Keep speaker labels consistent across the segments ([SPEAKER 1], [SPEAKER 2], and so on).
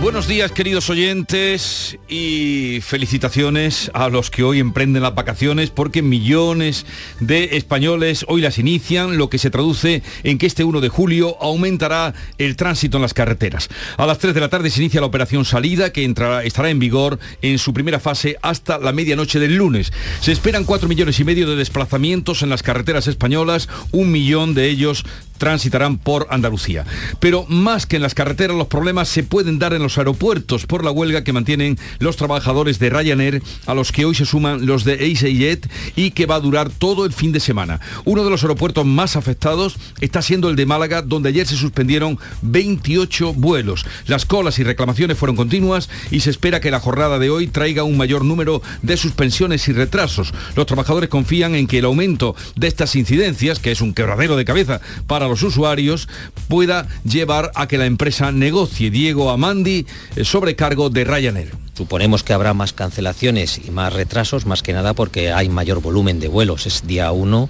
[SPEAKER 1] Buenos días queridos oyentes y felicitaciones a los que hoy emprenden las vacaciones porque millones de españoles hoy las inician, lo que se traduce en que este 1 de julio aumentará el tránsito en las carreteras. A las 3 de la tarde se inicia la operación salida que entrará, estará en vigor en su primera fase hasta la medianoche del lunes. Se esperan 4 millones y medio de desplazamientos en las carreteras españolas, un millón de ellos transitarán por Andalucía. Pero más que en las carreteras, los problemas se pueden dar en los aeropuertos por la huelga que mantienen los trabajadores de Ryanair, a los que hoy se suman los de EasyJet y que va a durar todo el fin de semana. Uno de los aeropuertos más afectados está siendo el de Málaga, donde ayer se suspendieron 28 vuelos. Las colas y reclamaciones fueron continuas y se espera que la jornada de hoy traiga un mayor número de suspensiones y retrasos. Los trabajadores confían en que el aumento de estas incidencias, que es un quebradero de cabeza para los usuarios pueda llevar a que la empresa negocie. Diego Amandi, eh, sobrecargo de Ryanair.
[SPEAKER 2] Suponemos que habrá más cancelaciones y más retrasos, más que nada porque hay mayor volumen de vuelos. Es día 1,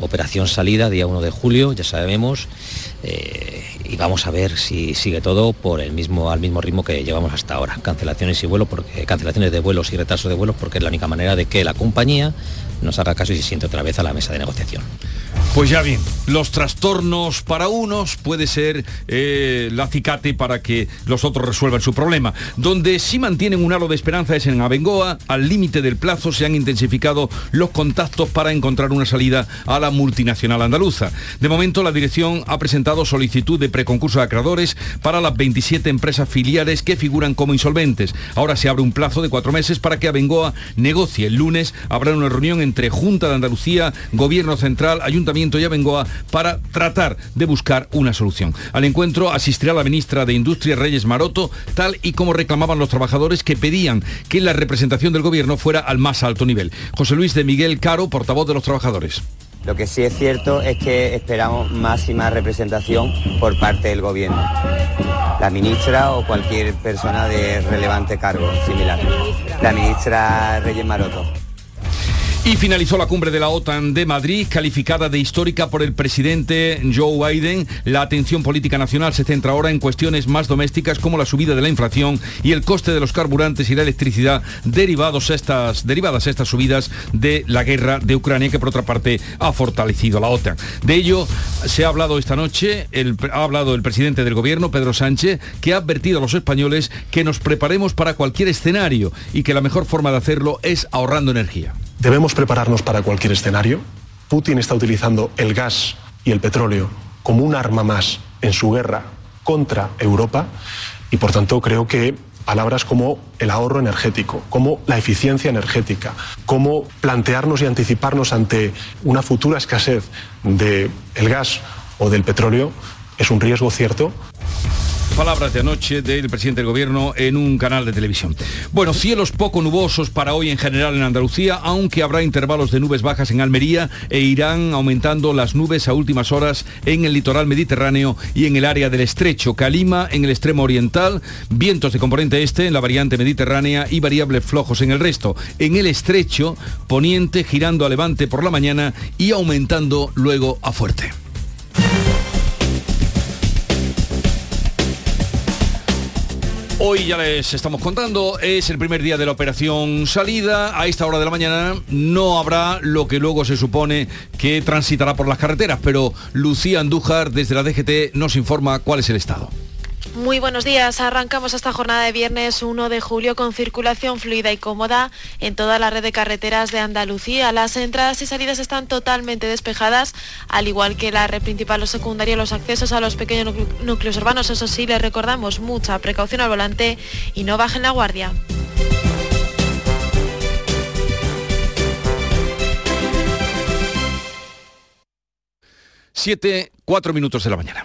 [SPEAKER 2] operación salida, día 1 de julio, ya sabemos. Eh, y vamos a ver si sigue todo por el mismo, al mismo ritmo que llevamos hasta ahora. Cancelaciones y vuelos, porque, cancelaciones de vuelos y retrasos de vuelos, porque es la única manera de que la compañía nos haga caso y se siente otra vez a la mesa de negociación.
[SPEAKER 1] Pues ya bien, los trastornos para unos puede ser eh, la acicate para que los otros resuelvan su problema. Donde sí mantienen un halo de esperanza es en Abengoa. Al límite del plazo se han intensificado los contactos para encontrar una salida a la multinacional andaluza. De momento la dirección ha presentado solicitud de preconcurso de acreedores para las 27 empresas filiales que figuran como insolventes. Ahora se abre un plazo de cuatro meses para que Abengoa negocie. El lunes habrá una reunión entre Junta de Andalucía, Gobierno Central, Ayuntamiento y Abengoa para tratar de buscar una solución. Al encuentro asistirá la ministra de Industria Reyes Maroto, tal y como reclamaban los trabajadores que pedían que la representación del gobierno fuera al más alto nivel. José Luis de Miguel Caro, portavoz de los trabajadores.
[SPEAKER 3] Lo que sí es cierto es que esperamos máxima representación por parte del gobierno, la ministra o cualquier persona de relevante cargo similar. La ministra Reyes Maroto.
[SPEAKER 1] Y finalizó la cumbre de la OTAN de Madrid, calificada de histórica por el presidente Joe Biden. La atención política nacional se centra ahora en cuestiones más domésticas como la subida de la inflación y el coste de los carburantes y la electricidad derivados estas, derivadas estas subidas de la guerra de Ucrania, que por otra parte ha fortalecido la OTAN. De ello se ha hablado esta noche, ha hablado el presidente del gobierno, Pedro Sánchez, que ha advertido a los españoles que nos preparemos para cualquier escenario y que la mejor forma de hacerlo es ahorrando energía.
[SPEAKER 4] Debemos prepararnos para cualquier escenario. Putin está utilizando el gas y el petróleo como un arma más en su guerra contra Europa y por tanto creo que palabras como el ahorro energético, como la eficiencia energética, como plantearnos y anticiparnos ante una futura escasez del gas o del petróleo es un riesgo cierto
[SPEAKER 1] Palabras de anoche del presidente del gobierno en un canal de televisión. Bueno, cielos poco nubosos para hoy en general en Andalucía, aunque habrá intervalos de nubes bajas en Almería e irán aumentando las nubes a últimas horas en el litoral mediterráneo y en el área del estrecho. Calima en el extremo oriental, vientos de componente este en la variante mediterránea y variables flojos en el resto. En el estrecho, poniente girando a levante por la mañana y aumentando luego a fuerte. Hoy ya les estamos contando, es el primer día de la operación salida. A esta hora de la mañana no habrá lo que luego se supone que transitará por las carreteras, pero Lucía Andújar desde la DGT nos informa cuál es el estado.
[SPEAKER 5] Muy buenos días. Arrancamos esta jornada de viernes 1 de julio con circulación fluida y cómoda en toda la red de carreteras de Andalucía. Las entradas y salidas están totalmente despejadas, al igual que la red principal o secundaria, los accesos a los pequeños núcleos urbanos. Eso sí, les recordamos mucha precaución al volante y no bajen la guardia.
[SPEAKER 1] Siete, cuatro minutos de la mañana.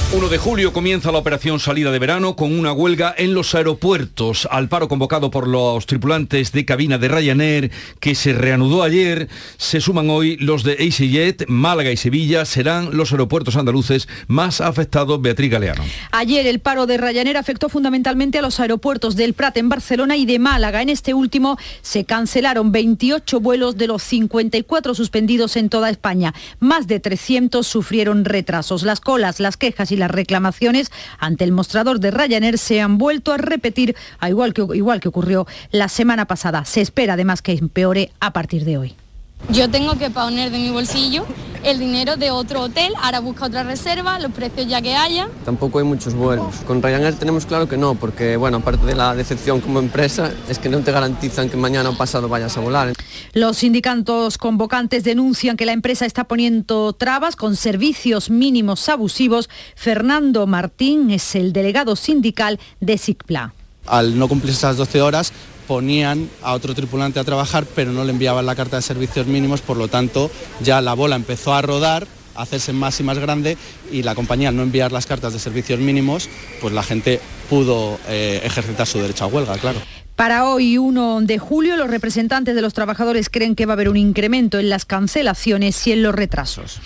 [SPEAKER 1] 1 de julio comienza la operación salida de verano con una huelga en los aeropuertos. Al paro convocado por los tripulantes de cabina de Ryanair, que se reanudó ayer, se suman hoy los de EasyJet, Málaga y Sevilla. Serán los aeropuertos andaluces más afectados, Beatriz Galeano.
[SPEAKER 6] Ayer el paro de Ryanair afectó fundamentalmente a los aeropuertos del Prat en Barcelona y de Málaga. En este último se cancelaron 28 vuelos de los 54 suspendidos en toda España. Más de 300 sufrieron retrasos. Las colas, las quejas y las reclamaciones ante el mostrador de Ryanair se han vuelto a repetir, igual, que, igual que ocurrió la semana pasada. Se espera además que empeore a partir de hoy.
[SPEAKER 7] Yo tengo que poner de mi bolsillo el dinero de otro hotel, ahora busca otra reserva, los precios ya que haya.
[SPEAKER 8] Tampoco hay muchos vuelos. Con Ryanair tenemos claro que no, porque bueno, aparte de la decepción como empresa, es que no te garantizan que mañana o pasado vayas a volar.
[SPEAKER 6] Los sindicatos convocantes denuncian que la empresa está poniendo trabas con servicios mínimos abusivos. Fernando Martín es el delegado sindical de SICPLA.
[SPEAKER 9] Al no cumplir esas 12 horas, ponían a otro tripulante a trabajar, pero no le enviaban la carta de servicios mínimos, por lo tanto ya la bola empezó a rodar a hacerse más y más grande y la compañía al no enviar las cartas de servicios mínimos, pues la gente pudo eh, ejercitar su derecho a huelga, claro.
[SPEAKER 6] Para hoy, 1 de julio, los representantes de los trabajadores creen que va a haber un incremento en las cancelaciones y en los retrasos.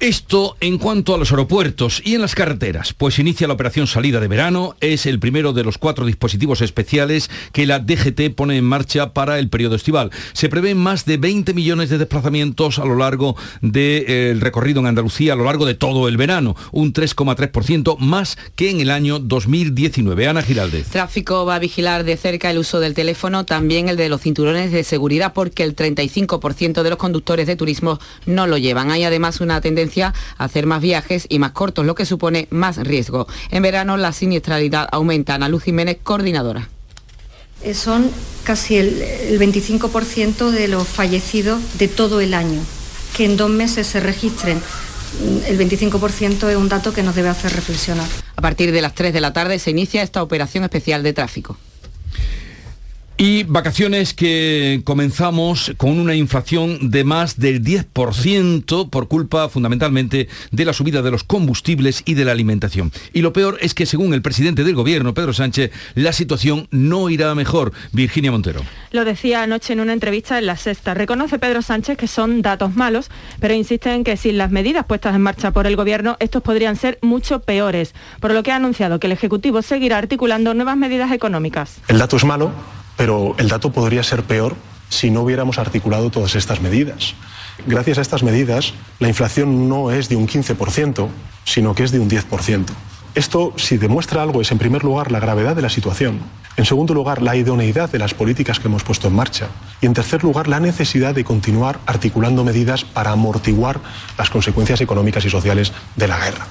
[SPEAKER 1] Esto en cuanto a los aeropuertos y en las carreteras, pues inicia la operación salida de verano, es el primero de los cuatro dispositivos especiales que la DGT pone en marcha para el periodo estival. Se prevén más de 20 millones de desplazamientos a lo largo del recorrido en Andalucía, a lo largo de todo el verano, un 3,3% más que en el año 2019. Ana Giraldez.
[SPEAKER 10] Tráfico va a vigilar de cerca el uso del teléfono, también el de los cinturones de seguridad, porque el 35% de los conductores de turismo no lo llevan. Hay además una tendencia a hacer más viajes y más cortos, lo que supone más riesgo. En verano la siniestralidad aumenta. Ana Luz Jiménez, coordinadora.
[SPEAKER 11] Eh, son casi el, el 25% de los fallecidos de todo el año. Que en dos meses se registren mm, el 25% es un dato que nos debe hacer reflexionar.
[SPEAKER 10] A partir de las 3 de la tarde se inicia esta operación especial de tráfico.
[SPEAKER 1] Y vacaciones que comenzamos con una inflación de más del 10% por culpa fundamentalmente de la subida de los combustibles y de la alimentación. Y lo peor es que según el presidente del gobierno, Pedro Sánchez, la situación no irá mejor. Virginia Montero.
[SPEAKER 12] Lo decía anoche en una entrevista en La Sexta. Reconoce Pedro Sánchez que son datos malos, pero insiste en que sin las medidas puestas en marcha por el gobierno, estos podrían ser mucho peores, por lo que ha anunciado que el Ejecutivo seguirá articulando nuevas medidas económicas.
[SPEAKER 4] El dato es malo pero el dato podría ser peor si no hubiéramos articulado todas estas medidas. Gracias a estas medidas, la inflación no es de un 15%, sino que es de un 10%. Esto, si demuestra algo, es en primer lugar la gravedad de la situación, en segundo lugar la idoneidad de las políticas que hemos puesto en marcha y en tercer lugar la necesidad de continuar articulando medidas para amortiguar las consecuencias económicas y sociales de la guerra.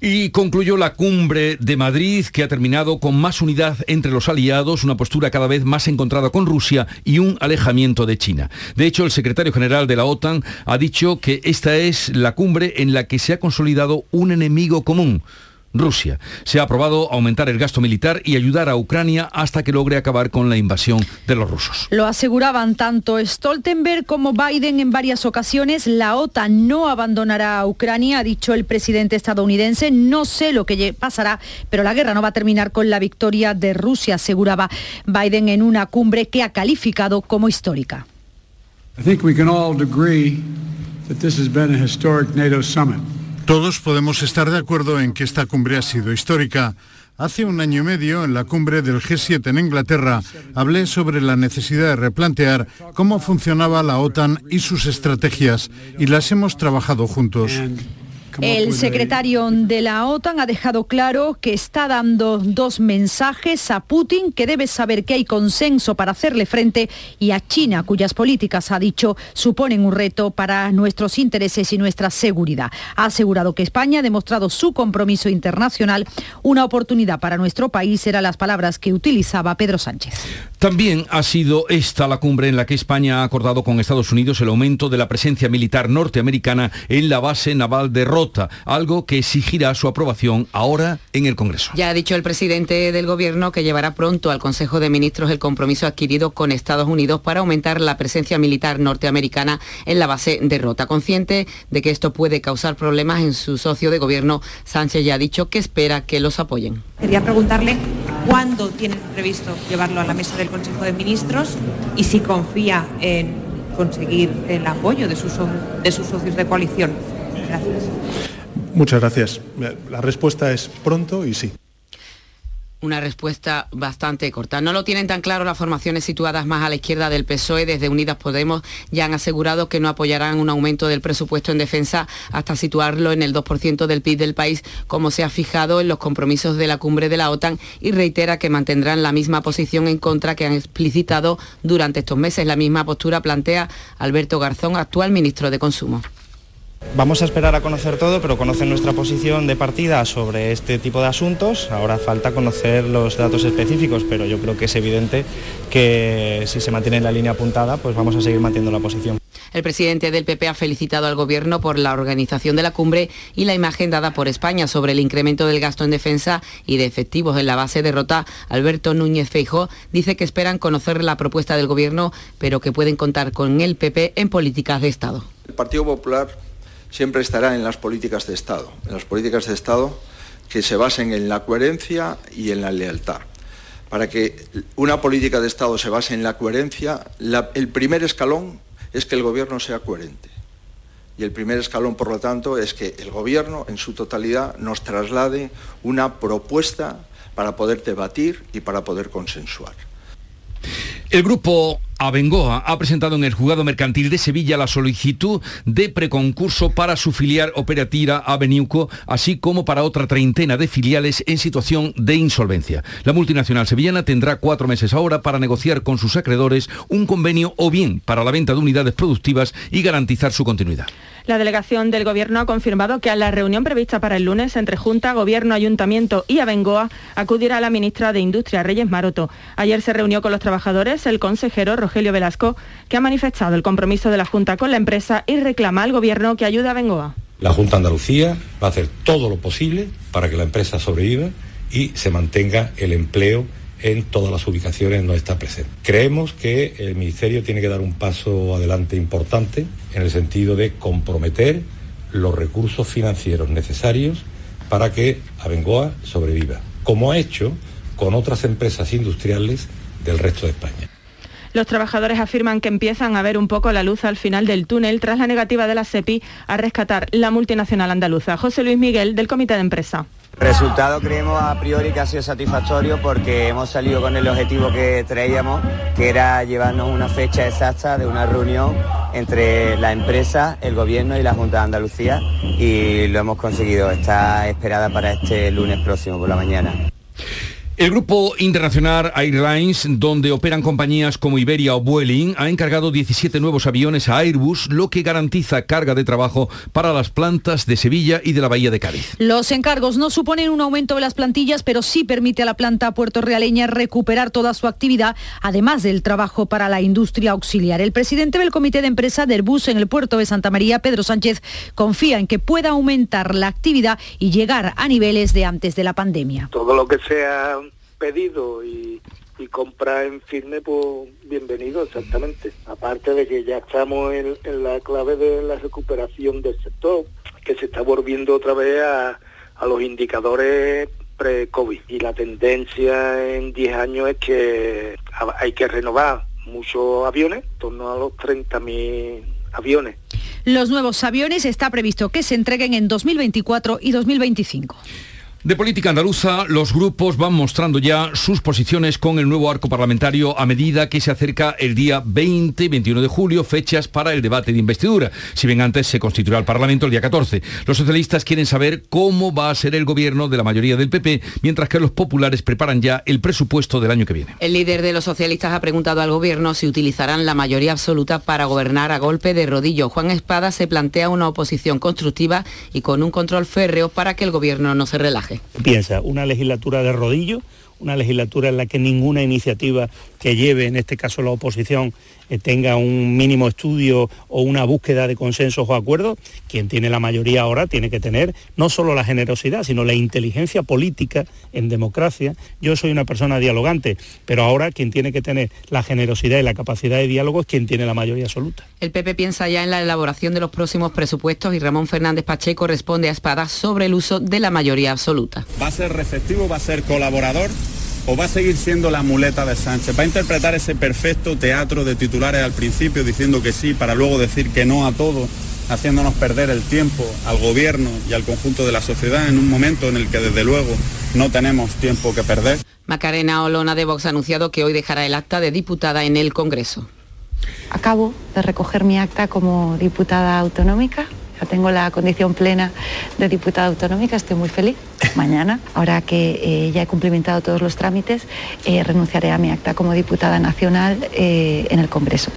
[SPEAKER 1] Y concluyó la cumbre de Madrid que ha terminado con más unidad entre los aliados, una postura cada vez más encontrada con Rusia y un alejamiento de China. De hecho, el secretario general de la OTAN ha dicho que esta es la cumbre en la que se ha consolidado un enemigo común Rusia. Se ha aprobado aumentar el gasto militar y ayudar a Ucrania hasta que logre acabar con la invasión de los rusos.
[SPEAKER 6] Lo aseguraban tanto Stoltenberg como Biden en varias ocasiones. La OTAN no abandonará a Ucrania, ha dicho el presidente estadounidense. No sé lo que pasará, pero la guerra no va a terminar con la victoria de Rusia, aseguraba Biden en una cumbre que ha calificado como histórica.
[SPEAKER 13] Todos podemos estar de acuerdo en que esta cumbre ha sido histórica. Hace un año y medio, en la cumbre del G7 en Inglaterra, hablé sobre la necesidad de replantear cómo funcionaba la OTAN y sus estrategias, y las hemos trabajado juntos.
[SPEAKER 6] El secretario de la OTAN ha dejado claro que está dando dos mensajes a Putin, que debe saber que hay consenso para hacerle frente, y a China, cuyas políticas, ha dicho, suponen un reto para nuestros intereses y nuestra seguridad. Ha asegurado que España ha demostrado su compromiso internacional. Una oportunidad para nuestro país eran las palabras que utilizaba Pedro Sánchez.
[SPEAKER 1] También ha sido esta la cumbre en la que España ha acordado con Estados Unidos el aumento de la presencia militar norteamericana en la base naval de Algo que exigirá su aprobación ahora en el Congreso.
[SPEAKER 10] Ya ha dicho el presidente del Gobierno que llevará pronto al Consejo de Ministros el compromiso adquirido con Estados Unidos para aumentar la presencia militar norteamericana en la base de Rota. Consciente de que esto puede causar problemas en su socio de Gobierno, Sánchez ya ha dicho que espera que los apoyen.
[SPEAKER 14] Quería preguntarle cuándo tienen previsto llevarlo a la mesa del Consejo de Ministros y si confía en conseguir el apoyo de sus, de sus socios de coalición. Gracias.
[SPEAKER 4] Muchas gracias. La respuesta es pronto y sí
[SPEAKER 10] una respuesta bastante corta. No lo tienen tan claro las formaciones situadas más a la izquierda del PSOE. Desde Unidas Podemos ya han asegurado que no apoyarán un aumento del presupuesto en defensa hasta situarlo en el 2% del PIB del país, como se ha fijado en los compromisos de la cumbre de la OTAN y reitera que mantendrán la misma posición en contra que han explicitado durante estos meses. La misma postura plantea Alberto Garzón, actual ministro de Consumo.
[SPEAKER 15] Vamos a esperar a conocer todo, pero conocen nuestra posición de partida sobre este tipo de asuntos. Ahora falta conocer los datos específicos, pero yo creo que es evidente que si se mantiene la línea apuntada, pues vamos a seguir manteniendo la posición.
[SPEAKER 10] El presidente del PP ha felicitado al Gobierno por la organización de la cumbre y la imagen dada por España sobre el incremento del gasto en defensa y de efectivos en la base de Rota. Alberto Núñez Feijo dice que esperan conocer la propuesta del Gobierno, pero que pueden contar con el PP en políticas de Estado.
[SPEAKER 16] El Partido Popular siempre estará en las políticas de Estado, en las políticas de Estado que se basen en la coherencia y en la lealtad. Para que una política de Estado se base en la coherencia, el primer escalón es que el Gobierno sea coherente. Y el primer escalón, por lo tanto, es que el Gobierno en su totalidad nos traslade una propuesta para poder debatir y para poder consensuar.
[SPEAKER 1] El grupo Abengoa ha presentado en el juzgado mercantil de Sevilla la solicitud de preconcurso para su filial operativa Aveniuco, así como para otra treintena de filiales en situación de insolvencia. La multinacional sevillana tendrá cuatro meses ahora para negociar con sus acreedores un convenio o bien para la venta de unidades productivas y garantizar su continuidad.
[SPEAKER 12] La delegación del Gobierno ha confirmado que a la reunión prevista para el lunes entre Junta, Gobierno, Ayuntamiento y Abengoa acudirá la ministra de Industria, Reyes Maroto. Ayer se reunió con los trabajadores el consejero Rogelio Velasco, que ha manifestado el compromiso de la Junta con la empresa y reclama al Gobierno que ayude a Abengoa.
[SPEAKER 17] La Junta Andalucía va a hacer todo lo posible para que la empresa sobreviva y se mantenga el empleo en todas las ubicaciones no está presente. Creemos que el Ministerio tiene que dar un paso adelante importante en el sentido de comprometer los recursos financieros necesarios para que Abengoa sobreviva, como ha hecho con otras empresas industriales del resto de España.
[SPEAKER 12] Los trabajadores afirman que empiezan a ver un poco la luz al final del túnel tras la negativa de la SEPI a rescatar la multinacional andaluza. José Luis Miguel, del Comité de Empresa.
[SPEAKER 3] Resultado creemos a priori que ha sido satisfactorio porque hemos salido con el objetivo que traíamos, que era llevarnos una fecha exacta de una reunión entre la empresa, el gobierno y la Junta de Andalucía y lo hemos conseguido. Está esperada para este lunes próximo por la mañana.
[SPEAKER 1] El grupo internacional Airlines, donde operan compañías como Iberia o Vueling, ha encargado 17 nuevos aviones a Airbus, lo que garantiza carga de trabajo para las plantas de Sevilla y de la Bahía de Cádiz.
[SPEAKER 6] Los encargos no suponen un aumento de las plantillas, pero sí permite a la planta puertorrealeña recuperar toda su actividad, además del trabajo para la industria auxiliar. El presidente del comité de empresa de Airbus en el puerto de Santa María, Pedro Sánchez, confía en que pueda aumentar la actividad y llegar a niveles de antes de la pandemia.
[SPEAKER 18] Todo lo que sea pedido y, compra en firme, pues bienvenido, exactamente. Aparte de que ya estamos en, la clave de la recuperación del sector, que se está volviendo otra vez a, los indicadores pre-COVID. Y la tendencia en 10 años es que hay que renovar muchos aviones, en torno a los 30.000 aviones.
[SPEAKER 6] Los nuevos aviones está previsto que se entreguen en 2024 y 2025.
[SPEAKER 1] De política andaluza, los grupos van mostrando ya sus posiciones con el nuevo arco parlamentario a medida que se acerca el día 20 y 21 de julio, fechas para el debate de investidura. Si bien antes se constituirá el Parlamento el día 14. Los socialistas quieren saber cómo va a ser el gobierno de la mayoría del PP, mientras que los populares preparan ya el presupuesto del año que viene.
[SPEAKER 10] El líder de los socialistas ha preguntado al gobierno si utilizarán la mayoría absoluta para gobernar a golpe de rodillo. Juan Espada se plantea una oposición constructiva y con un control férreo para que el gobierno no se relaje.
[SPEAKER 19] Piensa, una legislatura de rodillo, una legislatura en la que ninguna iniciativa que lleve, en este caso la oposición, eh, tenga un mínimo estudio o una búsqueda de consensos o acuerdos, quien tiene la mayoría ahora tiene que tener no solo la generosidad, sino la inteligencia política en democracia. Yo soy una persona dialogante, pero ahora quien tiene que tener la generosidad y la capacidad de diálogo es quien tiene la mayoría absoluta.
[SPEAKER 10] El PP piensa ya en la elaboración de los próximos presupuestos y Ramón Fernández Pacheco responde a Espada sobre el uso de la mayoría absoluta.
[SPEAKER 9] ¿Va a ser receptivo, va a ser colaborador? O va a seguir siendo la muleta de Sánchez? ¿Va a interpretar ese perfecto teatro de titulares al principio diciendo que sí para luego decir que no a todo, haciéndonos perder el tiempo al gobierno y al conjunto de la sociedad en un momento en el que desde luego no tenemos tiempo que perder?
[SPEAKER 10] Macarena Olona de Vox ha anunciado que hoy dejará el acta de diputada en el Congreso.
[SPEAKER 8] Acabo de recoger mi acta como diputada autonómica ya tengo la condición plena de diputada autonómica, estoy muy feliz. Mañana, ahora que eh, ya he cumplimentado todos los trámites, eh, renunciaré a mi acta como diputada nacional eh, en el Congreso.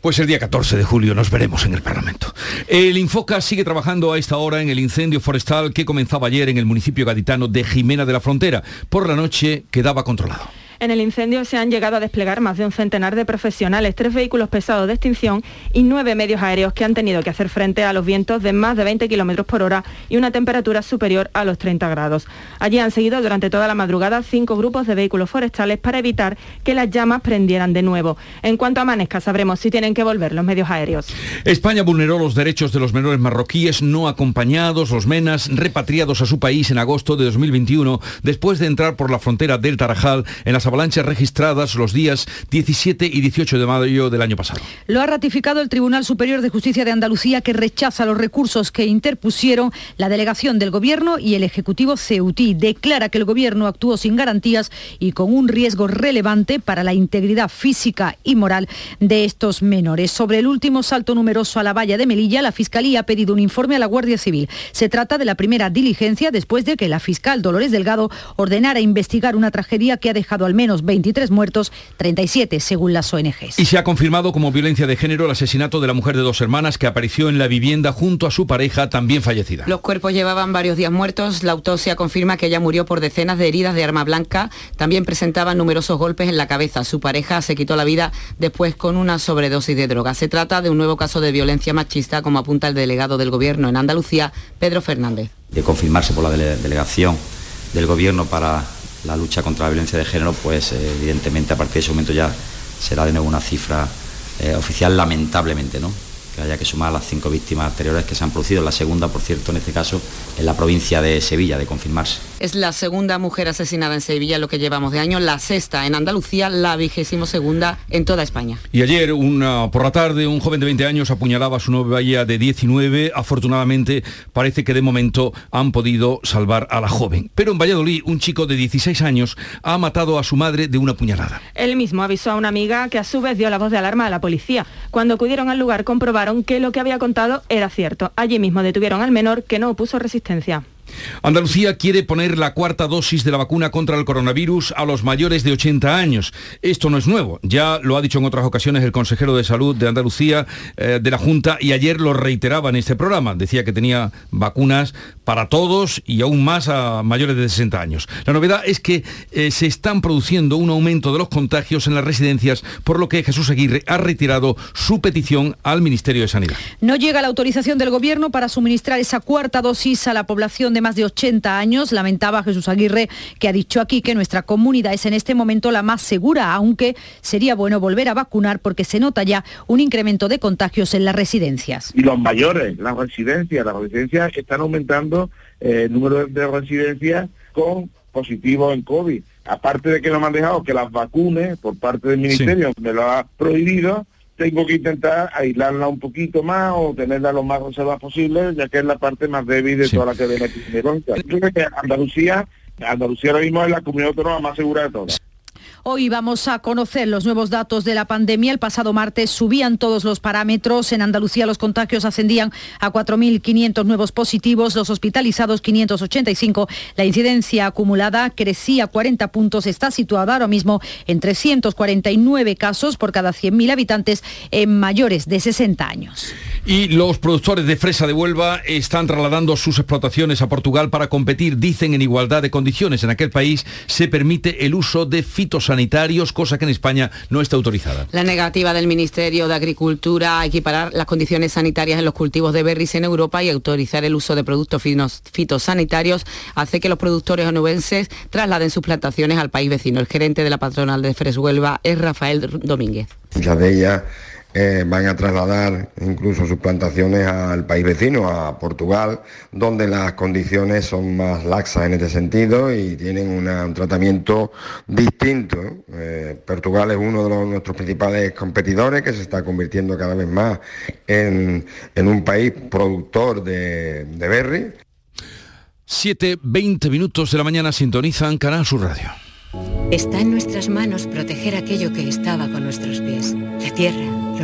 [SPEAKER 1] Pues el día 14 de julio nos veremos en el Parlamento. El Infoca sigue trabajando a esta hora en el incendio forestal que comenzaba ayer en el municipio gaditano de Jimena de la Frontera. Por la noche quedaba controlado.
[SPEAKER 12] En el incendio se han llegado a desplegar más de un centenar de profesionales, tres vehículos pesados de extinción y nueve medios aéreos que han tenido que hacer frente a los vientos de más de 20 kilómetros por hora y una temperatura superior a los 30 grados. Allí han seguido durante toda la madrugada cinco grupos de vehículos forestales para evitar que las llamas prendieran de nuevo. En cuanto amanezca, sabremos si tienen que volver los medios aéreos.
[SPEAKER 1] España vulneró los derechos de los menores marroquíes no acompañados, los menas, repatriados a su país en agosto de 2021, después de entrar por la frontera del Tarajal en las avalanchas registradas los días 17 y 18 de mayo del año pasado.
[SPEAKER 6] Lo ha ratificado el Tribunal Superior de Justicia de Andalucía que rechaza los recursos que interpusieron la delegación del Gobierno y el Ejecutivo Ceutí. Declara que el Gobierno actuó sin garantías y con un riesgo relevante para la integridad física y moral de estos menores. Sobre el último salto numeroso a la valla de Melilla, la Fiscalía ha pedido un informe a la Guardia Civil. Se trata de la primera diligencia después de que la fiscal Dolores Delgado ordenara investigar una tragedia que ha dejado al menos 23 muertos, 37 según las ONGs.
[SPEAKER 1] Y se ha confirmado como violencia de género el asesinato de la mujer de dos hermanas que apareció en la vivienda junto a su pareja también fallecida.
[SPEAKER 10] Los cuerpos llevaban varios días muertos. La autopsia confirma que ella murió por decenas de heridas de arma blanca. También presentaba numerosos golpes en la cabeza. Su pareja se quitó la vida después con una sobredosis de droga. Se trata de un nuevo caso de violencia machista, como apunta el delegado del Gobierno en Andalucía, Pedro Fernández.
[SPEAKER 20] De confirmarse por la delegación del Gobierno para la lucha contra la violencia de género, pues eh, evidentemente a partir de ese momento ya será de nuevo una cifra eh, oficial, lamentablemente, ¿no? que haya que sumar las cinco víctimas anteriores que se han producido, la segunda, por cierto, en este caso, en la provincia de Sevilla, de confirmarse.
[SPEAKER 10] Es la segunda mujer asesinada en Sevilla, lo que llevamos de año, la sexta en Andalucía, la vigésimo segunda en toda España.
[SPEAKER 1] Y ayer, una, por la tarde, un joven de 20 años apuñalaba a su novia de 19. Afortunadamente, parece que de momento han podido salvar a la joven. Pero en Valladolid, un chico de 16 años ha matado a su madre de una puñalada.
[SPEAKER 12] Él mismo avisó a una amiga que a su vez dio la voz de alarma a la policía. Cuando acudieron al lugar comprobaron que lo que había contado era cierto. Allí mismo detuvieron al menor que no opuso resistencia.
[SPEAKER 1] Andalucía quiere poner la cuarta dosis de la vacuna contra el coronavirus a los mayores de 80 años. Esto no es nuevo, ya lo ha dicho en otras ocasiones el consejero de salud de Andalucía eh, de la Junta y ayer lo reiteraba en este programa. Decía que tenía vacunas para todos y aún más a mayores de 60 años. La novedad es que eh, se están produciendo un aumento de los contagios en las residencias, por lo que Jesús Aguirre ha retirado su petición al Ministerio de Sanidad.
[SPEAKER 6] No llega la autorización del Gobierno para suministrar esa cuarta dosis a la población de más de 80 años. Lamentaba Jesús Aguirre que ha dicho aquí que nuestra comunidad es en este momento la más segura, aunque sería bueno volver a vacunar porque se nota ya un incremento de contagios en las residencias.
[SPEAKER 21] Y los mayores, las residencias, las residencias están aumentando eh, el número de residencias con positivos en COVID. Aparte de que no me han dejado que las vacunes por parte del Ministerio, me lo ha prohibido, tengo que intentar aislarla un poquito más o tenerla lo más conservada posible, ya que es la parte más débil de toda la aquí. Yo creo que Andalucía, Andalucía ahora mismo es la comunidad autónoma más segura de todas.
[SPEAKER 6] Hoy vamos a conocer los nuevos datos de la pandemia. El pasado martes subían todos los parámetros. En Andalucía los contagios ascendían a 4.500 nuevos positivos, los hospitalizados 585. La incidencia acumulada crecía 40 puntos. Está situada ahora mismo en 349 casos por cada 100.000 habitantes en mayores de 60 años.
[SPEAKER 1] Y los productores de fresa de Huelva están trasladando sus explotaciones a Portugal para competir, dicen, en igualdad de condiciones. En aquel país se permite el uso de fitosanitarios, cosa que en España no está autorizada.
[SPEAKER 10] La negativa del Ministerio de Agricultura a equiparar las condiciones sanitarias en los cultivos de berries en Europa y autorizar el uso de productos fitosanitarios hace que los productores onubenses trasladen sus plantaciones al país vecino. El gerente de la patronal de Fres Huelva es Rafael Domínguez.
[SPEAKER 22] De ellas eh, van a trasladar incluso sus plantaciones al país vecino, a Portugal, donde las condiciones son más laxas en este sentido y tienen un tratamiento distinto. Eh, Portugal es uno de nuestros principales competidores que se está convirtiendo cada vez más en, un país productor de, de berry.
[SPEAKER 1] 7, 20 minutos de la mañana sintonizan Canal Sur Radio.
[SPEAKER 23] Está en nuestras manos proteger aquello que estaba con nuestros pies, la tierra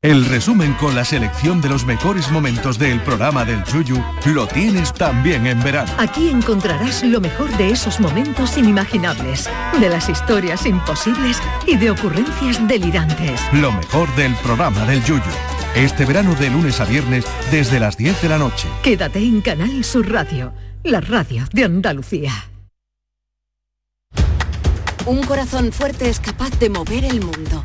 [SPEAKER 24] El resumen con la selección de los mejores momentos del programa del Yuyu lo tienes también en verano.
[SPEAKER 25] Aquí encontrarás lo mejor de esos momentos inimaginables, de las historias imposibles y de ocurrencias delirantes.
[SPEAKER 24] Lo mejor del programa del Yuyu. Este verano de lunes a viernes desde las 10 de la noche.
[SPEAKER 25] Quédate en Canal Sur Radio, la radio de Andalucía.
[SPEAKER 26] Un corazón fuerte es capaz de mover el mundo.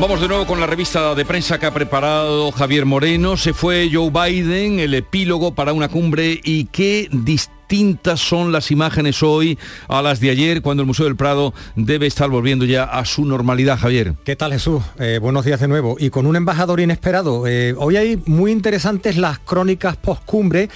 [SPEAKER 1] Vamos de nuevo con la revista de prensa que ha preparado Javier Moreno. Se fue Joe Biden, el epílogo para una cumbre y qué distintas son las imágenes hoy a las de ayer cuando el Museo del Prado debe estar volviendo ya a su normalidad, Javier.
[SPEAKER 27] ¿Qué tal Jesús? Eh, buenos días de nuevo. Y con un embajador inesperado. Eh, hoy hay muy interesantes las crónicas post-cumbre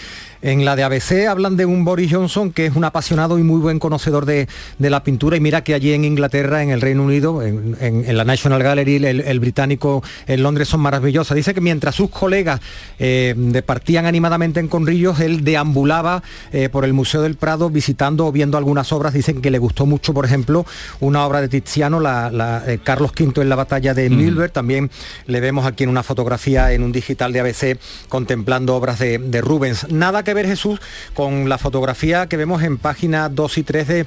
[SPEAKER 27] en la de ABC hablan de un Boris Johnson que es un apasionado y muy buen conocedor de, la pintura y mira que allí en Inglaterra, en el Reino Unido, en, la National Gallery, el, británico en Londres son maravillosas. Dice que mientras sus colegas eh, departían animadamente en Conrillos, él deambulaba eh, por el Museo del Prado visitando o viendo algunas obras. Dicen que le gustó mucho, por ejemplo, una obra de Tiziano, la, eh, Carlos V en la batalla de Milberg. También le vemos aquí en una fotografía en un digital de ABC contemplando obras de, de Rubens. Nada que ver Jesús con la fotografía que vemos en página 2 y 3 de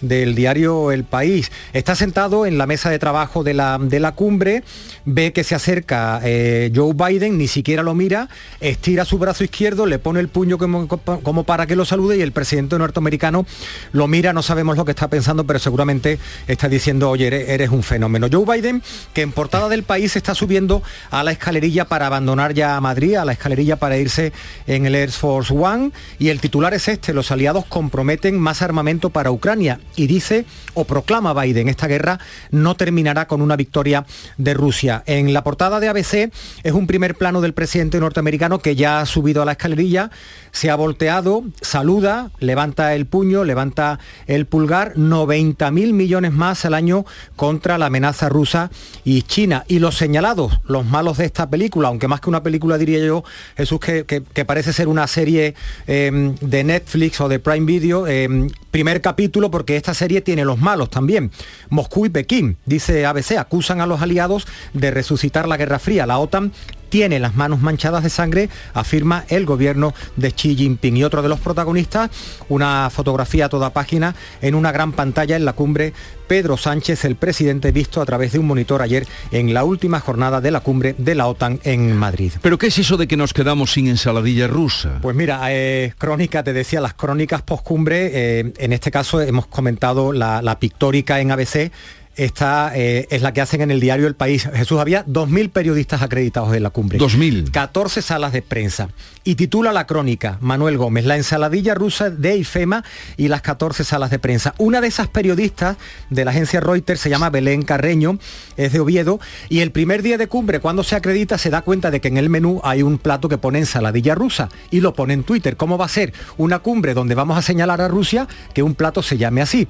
[SPEAKER 27] del diario El País. Está sentado en la mesa de trabajo de la, de la cumbre, ve que se acerca eh, Joe Biden, ni siquiera lo mira, estira su brazo izquierdo, le pone el puño como, como, para que lo salude y el presidente norteamericano lo mira, no sabemos lo que está pensando, pero seguramente está diciendo, oye, eres, un fenómeno. Joe Biden, que en portada del país está subiendo a la escalerilla para abandonar ya Madrid, a la escalerilla para irse en el Air Force One, y el titular es este, los aliados comprometen más armamento para Ucrania y dice o proclama Biden, esta guerra no terminará con una victoria de Rusia. En la portada de ABC es un primer plano del presidente norteamericano que ya ha subido a la escalerilla, se ha volteado, saluda, levanta el puño, levanta el pulgar, 90 mil millones más al año contra la amenaza rusa y China. Y los señalados, los malos de esta película, aunque más que una película diría yo, Jesús, que, que, parece ser una serie eh, de Netflix o de Prime Video, eh, primer capítulo porque esta serie tiene los malos también. Moscú y Pekín, dice ABC, acusan a los aliados de resucitar la Guerra Fría. La OTAN tiene las manos manchadas de sangre, afirma el gobierno de Xi Jinping. Y otro de los protagonistas, una fotografía a toda página en una gran pantalla en la cumbre Pedro Sánchez, el presidente visto a través de un monitor ayer en la última jornada de la cumbre de la OTAN en Madrid.
[SPEAKER 1] ¿Pero qué es eso de que nos quedamos sin ensaladilla rusa?
[SPEAKER 27] Pues mira, eh, crónica, te decía, las crónicas postcumbre, eh, en este caso hemos comentado la, la pictórica en ABC, esta eh, es la que hacen en el diario El País. Jesús, había 2.000 periodistas acreditados en la cumbre.
[SPEAKER 1] 2.000.
[SPEAKER 27] 14 salas de prensa. Y titula la crónica, Manuel Gómez, la ensaladilla rusa de IFEMA y las 14 salas de prensa. Una de esas periodistas de la agencia Reuters se llama Belén Carreño, es de Oviedo, y el primer día de cumbre, cuando se acredita, se da cuenta de que en el menú hay un plato que pone ensaladilla rusa y lo pone en Twitter. ¿Cómo va a ser una cumbre donde vamos a señalar a Rusia que un plato se llame así?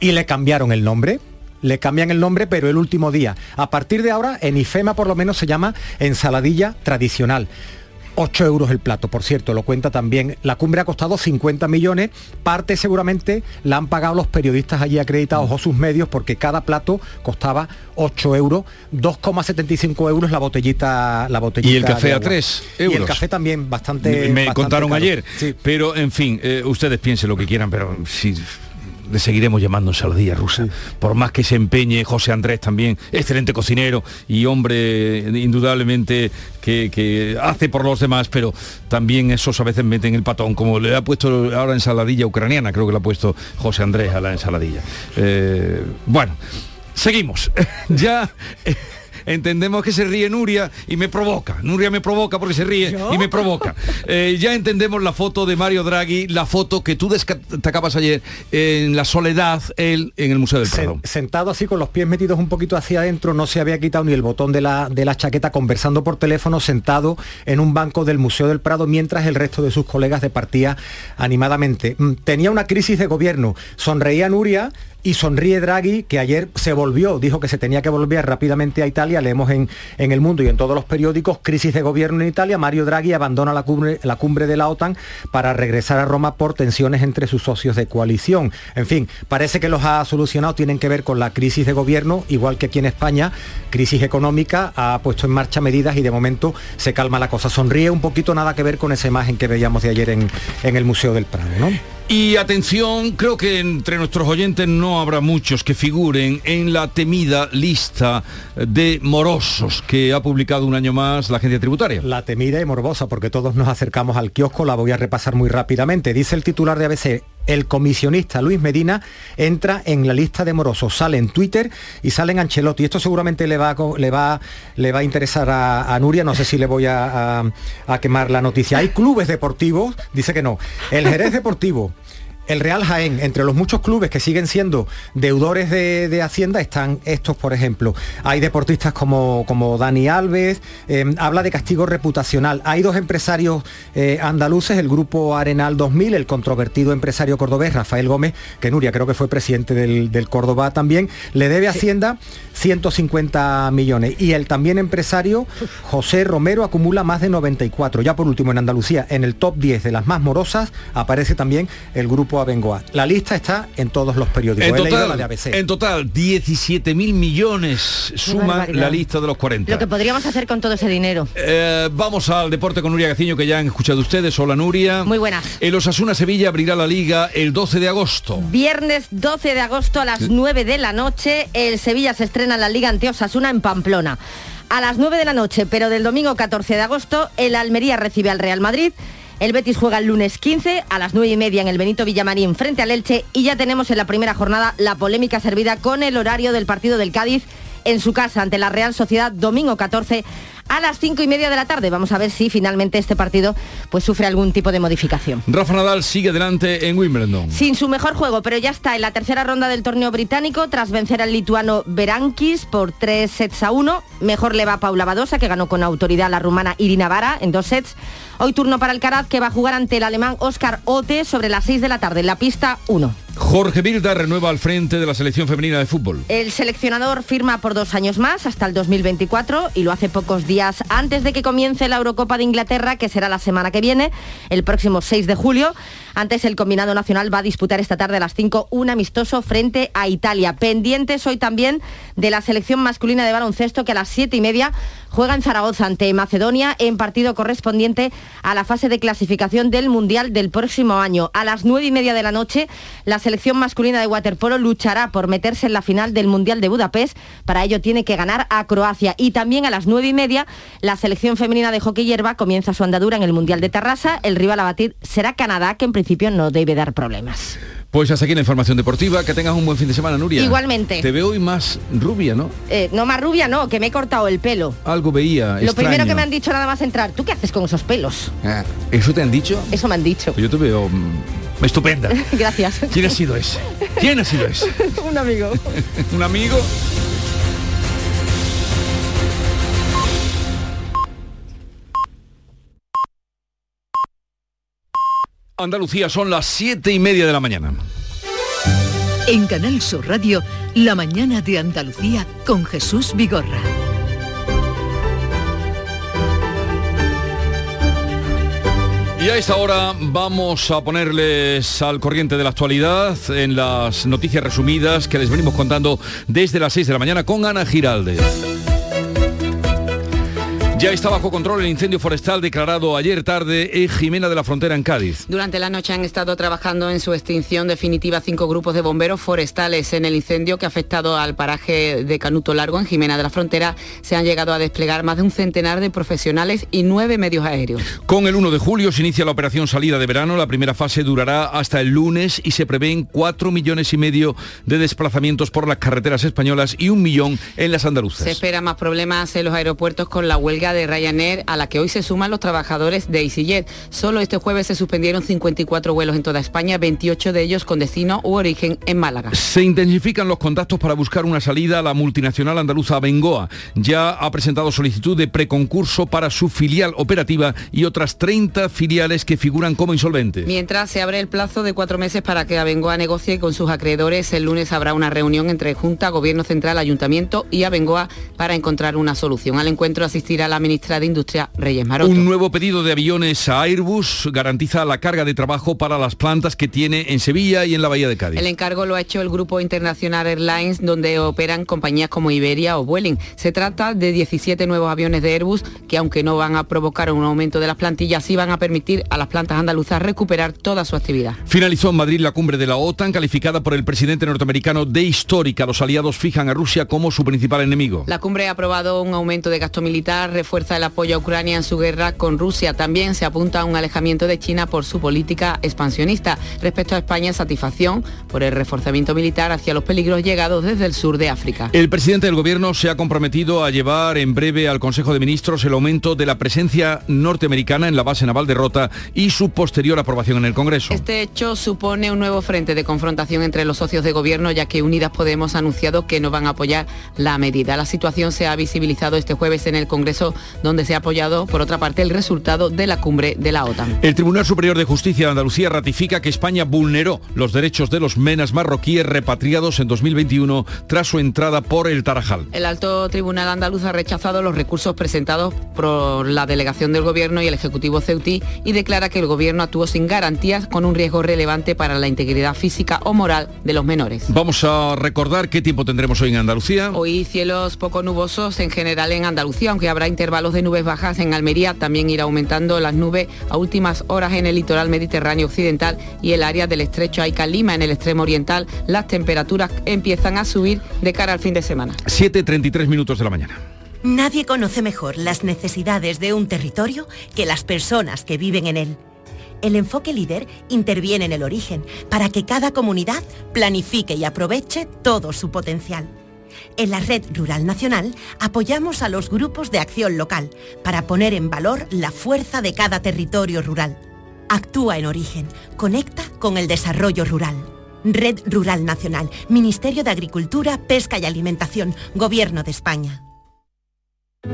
[SPEAKER 27] Y le cambiaron el nombre le cambian el nombre, pero el último día. A partir de ahora, en IFEMA por lo menos se llama ensaladilla tradicional. 8 euros el plato, por cierto, lo cuenta también. La cumbre ha costado 50 millones, parte seguramente la han pagado los periodistas allí acreditados o sus medios porque cada plato costaba 8 euros, 2,75 euros la botellita la botellita
[SPEAKER 1] Y el café a 3 euros.
[SPEAKER 27] Y el café también bastante...
[SPEAKER 1] Me
[SPEAKER 27] bastante
[SPEAKER 1] contaron
[SPEAKER 27] caro.
[SPEAKER 1] ayer,
[SPEAKER 27] Sí.
[SPEAKER 1] pero en fin, eh, ustedes piensen lo que quieran, pero si le seguiremos llamando ensaladilla rusa. Por más que se empeñe José Andrés también, excelente cocinero y hombre eh, indudablemente que, que hace por los demás, pero también esos a veces meten el patón, como le ha puesto ahora ensaladilla ucraniana, creo que le ha puesto José Andrés a la ensaladilla. Eh, bueno, seguimos. ya... Entendemos que se ríe Nuria y me provoca. Nuria me provoca porque se ríe y me provoca. Eh, ya entendemos la foto de Mario Draghi, la foto que tú destacabas ayer en la soledad, él en el Museo del Prado.
[SPEAKER 27] Sen- sentado así con los pies metidos un poquito hacia adentro, no se había quitado ni el botón de la, de la chaqueta, conversando por teléfono, sentado en un banco del Museo del Prado, mientras el resto de sus colegas departía animadamente. Mm, Tenía una crisis de gobierno, sonreía Nuria. Y sonríe Draghi, que ayer se volvió, dijo que se tenía que volver rápidamente a Italia, leemos en, El Mundo y en todos los periódicos, crisis de gobierno en Italia, Mario Draghi abandona la cumbre, la cumbre de la OTAN para regresar a Roma por tensiones entre sus socios de coalición. En fin, parece que los ha solucionado, tienen que ver con la crisis de gobierno, igual que aquí en España, crisis económica, ha puesto en marcha medidas y de momento se calma la cosa. Sonríe un poquito, nada que ver con esa imagen que veíamos de ayer en, en el Museo del Prado, ¿no?
[SPEAKER 1] Y atención, creo que entre nuestros oyentes no habrá muchos que figuren en la temida lista de morosos que ha publicado un año más la agencia tributaria.
[SPEAKER 27] La temida y morbosa, porque todos nos acercamos al kiosco, la voy a repasar muy rápidamente. Dice el titular de ABC, el comisionista Luis Medina entra en la lista de morosos, sale en Twitter y sale en Ancelotti. Esto seguramente le va a, le va, le va a interesar a, Nuria, no sé si le voy a- a quemar la noticia. Hay clubes deportivos, dice que no. El Jerez Deportivo. El Real Jaén, entre los muchos clubes que siguen siendo deudores de, de Hacienda, están estos, por ejemplo. Hay deportistas como, como Dani Alves, eh, habla de castigo reputacional. Hay dos empresarios eh, andaluces, el grupo Arenal 2000, el controvertido empresario cordobés Rafael Gómez, que Nuria creo que fue presidente del, del Córdoba también, le debe a Hacienda 150 millones. Y el también empresario José Romero acumula más de 94. Ya por último en Andalucía, en el top 10 de las más morosas, aparece también el grupo Abengoa. La lista está en todos los periódicos.
[SPEAKER 1] En
[SPEAKER 27] leído la
[SPEAKER 1] total,
[SPEAKER 27] de ABC.
[SPEAKER 1] en total, 17 mil millones suma la lista de los 40.
[SPEAKER 28] Lo que podríamos hacer con todo ese dinero.
[SPEAKER 1] Eh, vamos al deporte con Nuria Gaciño, que ya han escuchado ustedes. Hola Nuria.
[SPEAKER 28] Muy buenas.
[SPEAKER 1] El Osasuna Sevilla abrirá la liga el 12 de agosto.
[SPEAKER 28] Viernes 12 de agosto a las 9 de la noche, el Sevilla se estrena en la Liga ante Osasuna en Pamplona. A las 9 de la noche, pero del domingo 14 de agosto, el Almería recibe al Real Madrid. El Betis juega el lunes 15 a las 9 y media en el Benito Villamarín frente al Elche y ya tenemos en la primera jornada la polémica servida con el horario del partido del Cádiz en su casa ante la Real Sociedad domingo 14 a las 5 y media de la tarde. Vamos a ver si finalmente este partido pues sufre algún tipo de modificación.
[SPEAKER 1] Rafa Nadal sigue adelante en Wimbledon.
[SPEAKER 28] Sin su mejor juego, pero ya está en la tercera ronda del torneo británico tras vencer al lituano Berankis por 3 sets a 1. Mejor le va Paula Badosa, que ganó con autoridad a la rumana Irina Vara en dos sets. Hoy turno para Alcaraz, que va a jugar ante el alemán Oscar Ote sobre las 6 de la tarde en la pista 1.
[SPEAKER 1] Jorge Vilda renueva al frente de la selección femenina de fútbol.
[SPEAKER 28] El seleccionador firma por dos años más, hasta el 2024, y lo hace pocos días antes de que comience la Eurocopa de Inglaterra, que será la semana que viene, el próximo 6 de julio. Antes el combinado nacional va a disputar esta tarde a las 5 un amistoso frente a Italia. Pendientes hoy también de la selección masculina de baloncesto, que a las 7 y media
[SPEAKER 29] juega en Zaragoza ante Macedonia en partido correspondiente a la fase de clasificación del Mundial del próximo año. A las nueve y media de la noche, la selección masculina de waterpolo luchará por meterse en la final del Mundial de Budapest. Para ello tiene que ganar a Croacia. Y también a las nueve y media, la selección femenina de hockey hierba comienza su andadura en el Mundial de Tarrasa. El rival a batir será Canadá, que en principio no debe dar problemas.
[SPEAKER 1] Pues hasta aquí la información deportiva. Que tengas un buen fin de semana, Nuria.
[SPEAKER 29] Igualmente.
[SPEAKER 1] Te veo hoy más rubia, ¿no?
[SPEAKER 29] Eh, no más rubia, no, que me he cortado el pelo.
[SPEAKER 1] Algo veía.
[SPEAKER 29] Lo primero que me han dicho nada más entrar, ¿tú qué haces con esos pelos?
[SPEAKER 1] Ah, ¿Eso te han dicho?
[SPEAKER 29] Eso me han dicho.
[SPEAKER 1] Yo te veo mm, estupenda.
[SPEAKER 29] Gracias.
[SPEAKER 1] ¿Quién ha sido ese? ¿Quién ha sido ese?
[SPEAKER 29] un amigo.
[SPEAKER 1] ¿Un amigo? Andalucía son las siete y media de la mañana.
[SPEAKER 25] En Canal Sur Radio, La mañana de Andalucía con Jesús Vigorra.
[SPEAKER 1] Y a esta hora vamos a ponerles al corriente de la actualidad en las noticias resumidas que les venimos contando desde las 6 de la mañana con Ana Giralde. Ya está bajo control el incendio forestal declarado ayer tarde en Jimena de la Frontera en Cádiz.
[SPEAKER 10] Durante la noche han estado trabajando en su extinción definitiva cinco grupos de bomberos forestales. En el incendio que ha afectado al paraje de Canuto Largo en Jimena de la Frontera se han llegado a desplegar más de un centenar de profesionales y nueve medios aéreos.
[SPEAKER 1] Con el 1 de julio se inicia la operación salida de verano. La primera fase durará hasta el lunes y se prevén cuatro millones y medio de desplazamientos por las carreteras españolas y un millón en las andaluzas.
[SPEAKER 10] Se espera más problemas en los aeropuertos con la huelga de Ryanair a la que hoy se suman los trabajadores de EasyJet. Solo este jueves se suspendieron 54 vuelos en toda España, 28 de ellos con destino u origen en Málaga.
[SPEAKER 1] Se intensifican los contactos para buscar una salida a la multinacional andaluza Bengoa. Ya ha presentado solicitud de preconcurso para su filial operativa y otras 30 filiales que figuran como insolventes.
[SPEAKER 10] Mientras se abre el plazo de cuatro meses para que Abengoa negocie con sus acreedores, el lunes habrá una reunión entre Junta, Gobierno Central, Ayuntamiento y Abengoa para encontrar una solución. Al encuentro asistirá la ministra de Industria, Reyes Maroto.
[SPEAKER 1] Un nuevo pedido de aviones a Airbus garantiza la carga de trabajo para las plantas que tiene en Sevilla y en la Bahía de Cádiz.
[SPEAKER 10] El encargo lo ha hecho el Grupo Internacional Airlines, donde operan compañías como Iberia o Vueling. Se trata de 17 nuevos aviones de Airbus que, aunque no van a provocar un aumento de las plantillas, sí van a permitir a las plantas andaluzas recuperar toda su actividad.
[SPEAKER 1] Finalizó en Madrid la cumbre de la OTAN, calificada por el presidente norteamericano de histórica. Los aliados fijan a Rusia como su principal enemigo.
[SPEAKER 10] La cumbre ha aprobado un aumento de gasto militar, refuerza el apoyo a Ucrania en su guerra con Rusia. También se apunta a un alejamiento de China por su política expansionista. Respecto a España, satisfacción por el reforzamiento militar hacia los peligros llegados desde el sur de África.
[SPEAKER 1] El presidente del gobierno se ha comprometido a llevar en breve al Consejo de Ministros el aumento de la presencia norteamericana en la base naval de Rota y su posterior aprobación en el Congreso.
[SPEAKER 10] Este hecho supone un nuevo frente de confrontación entre los socios de gobierno, ya que Unidas Podemos ha anunciado que no van a apoyar la medida. La situación se ha visibilizado este jueves en el Congreso, donde se ha apoyado, por otra parte, el resultado de la cumbre de la OTAN.
[SPEAKER 1] El Tribunal Superior de Justicia de Andalucía ratifica que España vulneró los derechos de los menas marroquíes repatriados en 2021 tras su entrada por el Tarajal.
[SPEAKER 10] El alto tribunal andaluz ha rechazado los recursos presentados por la delegación del gobierno y el ejecutivo ceutí y declara que el gobierno actuó sin garantías con un riesgo relevante para la integridad física o moral de los menores.
[SPEAKER 1] Vamos a recordar qué tiempo tendremos hoy en Andalucía.
[SPEAKER 10] Hoy cielos poco nubosos en general en Andalucía, aunque habrá intervalos de nubes bajas en Almería, también irá aumentando las nubes a últimas horas en el litoral mediterráneo occidental y el área del estrecho Aica Lima en el extremo oriental. Las temperaturas empiezan a subir de cara al fin de semana.
[SPEAKER 1] 7.33 minutos de la mañana.
[SPEAKER 30] Nadie conoce mejor las necesidades de un territorio que las personas que viven en él. El enfoque líder interviene en el origen para que cada comunidad planifique y aproveche todo su potencial. En la Red Rural Nacional apoyamos a los grupos de acción local para poner en valor la fuerza de cada territorio rural. Actúa en origen, conecta con el desarrollo rural. Red Rural Nacional, Ministerio de Agricultura, Pesca y Alimentación, Gobierno de España.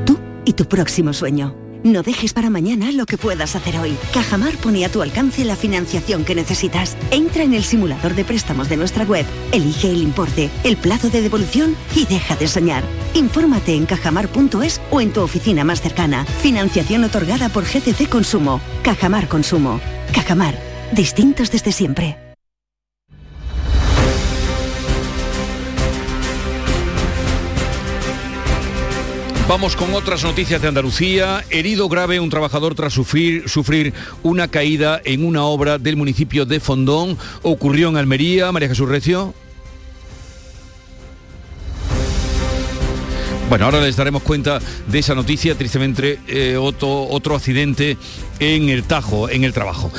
[SPEAKER 31] Tú y tu próximo sueño. No dejes para mañana lo que puedas hacer hoy. Cajamar pone a tu alcance la financiación que necesitas. Entra en el simulador de préstamos de nuestra web, elige el importe, el plazo de devolución y deja de soñar. Infórmate en cajamar.es o en tu oficina más cercana. Financiación otorgada por GCC Consumo. Cajamar Consumo. Cajamar. Distintos desde siempre.
[SPEAKER 1] Vamos con otras noticias de Andalucía. Herido grave un trabajador tras sufrir, sufrir una caída en una obra del municipio de Fondón. Ocurrió en Almería. María Jesús Recio. Bueno, ahora les daremos cuenta de esa noticia, tristemente eh, otro, otro accidente en el Tajo, en el trabajo.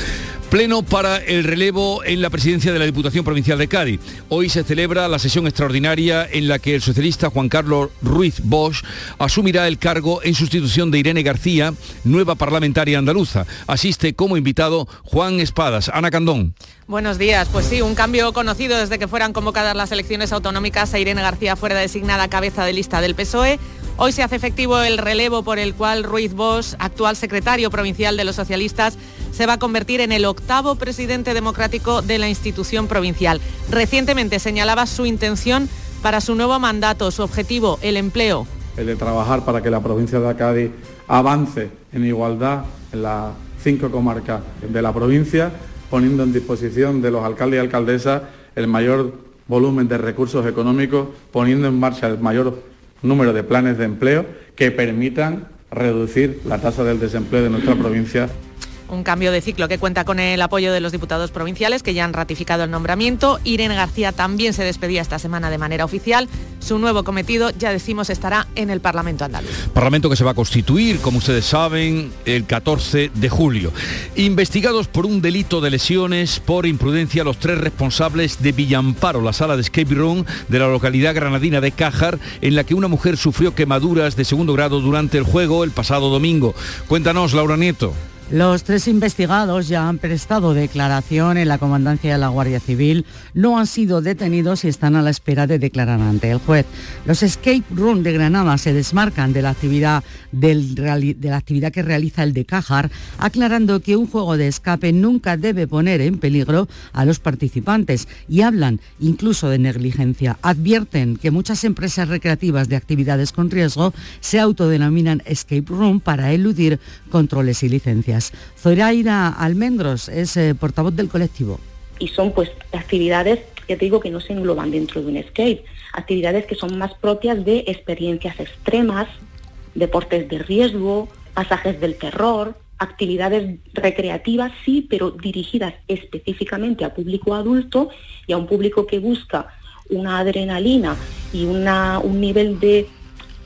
[SPEAKER 1] Pleno para el relevo en la presidencia de la Diputación Provincial de Cádiz. Hoy se celebra la sesión extraordinaria en la que el socialista Juan Carlos Ruiz Bosch asumirá el cargo en sustitución de Irene García, nueva parlamentaria andaluza. Asiste como invitado Juan Espadas. Ana Candón.
[SPEAKER 32] Buenos días. Pues sí, un cambio conocido desde que fueran convocadas las elecciones autonómicas a Irene García fuera designada cabeza de lista del PSOE. Hoy se hace efectivo el relevo por el cual Ruiz Bosch, actual secretario provincial de los socialistas, se va a convertir en el octavo presidente democrático de la institución provincial. Recientemente señalaba su intención para su nuevo mandato, su objetivo, el empleo.
[SPEAKER 33] El de trabajar para que la provincia de Cádiz avance en igualdad en las cinco comarcas de la provincia, poniendo en disposición de los alcaldes y alcaldesas el mayor volumen de recursos económicos, poniendo en marcha el mayor número de planes de empleo que permitan reducir la tasa del desempleo de nuestra provincia
[SPEAKER 32] un cambio de ciclo que cuenta con el apoyo de los diputados provinciales que ya han ratificado el nombramiento. Irene García también se despedía esta semana de manera oficial. Su nuevo cometido, ya decimos, estará en el Parlamento andaluz.
[SPEAKER 1] Parlamento que se va a constituir, como ustedes saben, el 14 de julio. Investigados por un delito de lesiones por imprudencia los tres responsables de Villamparo, la sala de escape room de la localidad granadina de Cájar, en la que una mujer sufrió quemaduras de segundo grado durante el juego el pasado domingo. Cuéntanos, Laura Nieto.
[SPEAKER 34] Los tres investigados ya han prestado declaración en la comandancia de la Guardia Civil, no han sido detenidos y están a la espera de declarar ante el juez. Los escape room de Granada se desmarcan de la actividad, de la actividad que realiza el de Cajar, aclarando que un juego de escape nunca debe poner en peligro a los participantes y hablan incluso de negligencia. Advierten que muchas empresas recreativas de actividades con riesgo se autodenominan escape room para eludir controles y licencias. Zoraida Almendros es eh, portavoz del colectivo.
[SPEAKER 35] Y son pues actividades, ya te digo, que no se engloban dentro de un escape, actividades que son más propias de experiencias extremas, deportes de riesgo, pasajes del terror, actividades recreativas, sí, pero dirigidas específicamente a público adulto y a un público que busca una adrenalina y un nivel de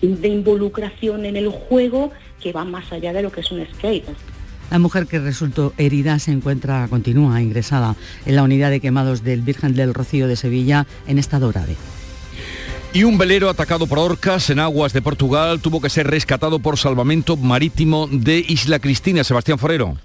[SPEAKER 35] involucración en el juego que va más allá de lo que es un skate.
[SPEAKER 34] La mujer que resultó herida se encuentra, continúa ingresada en la unidad de quemados del Virgen del Rocío de Sevilla en estado grave.
[SPEAKER 1] Y un velero atacado por orcas en aguas de Portugal tuvo que ser rescatado por salvamento marítimo de Isla Cristina. Sebastián Forero.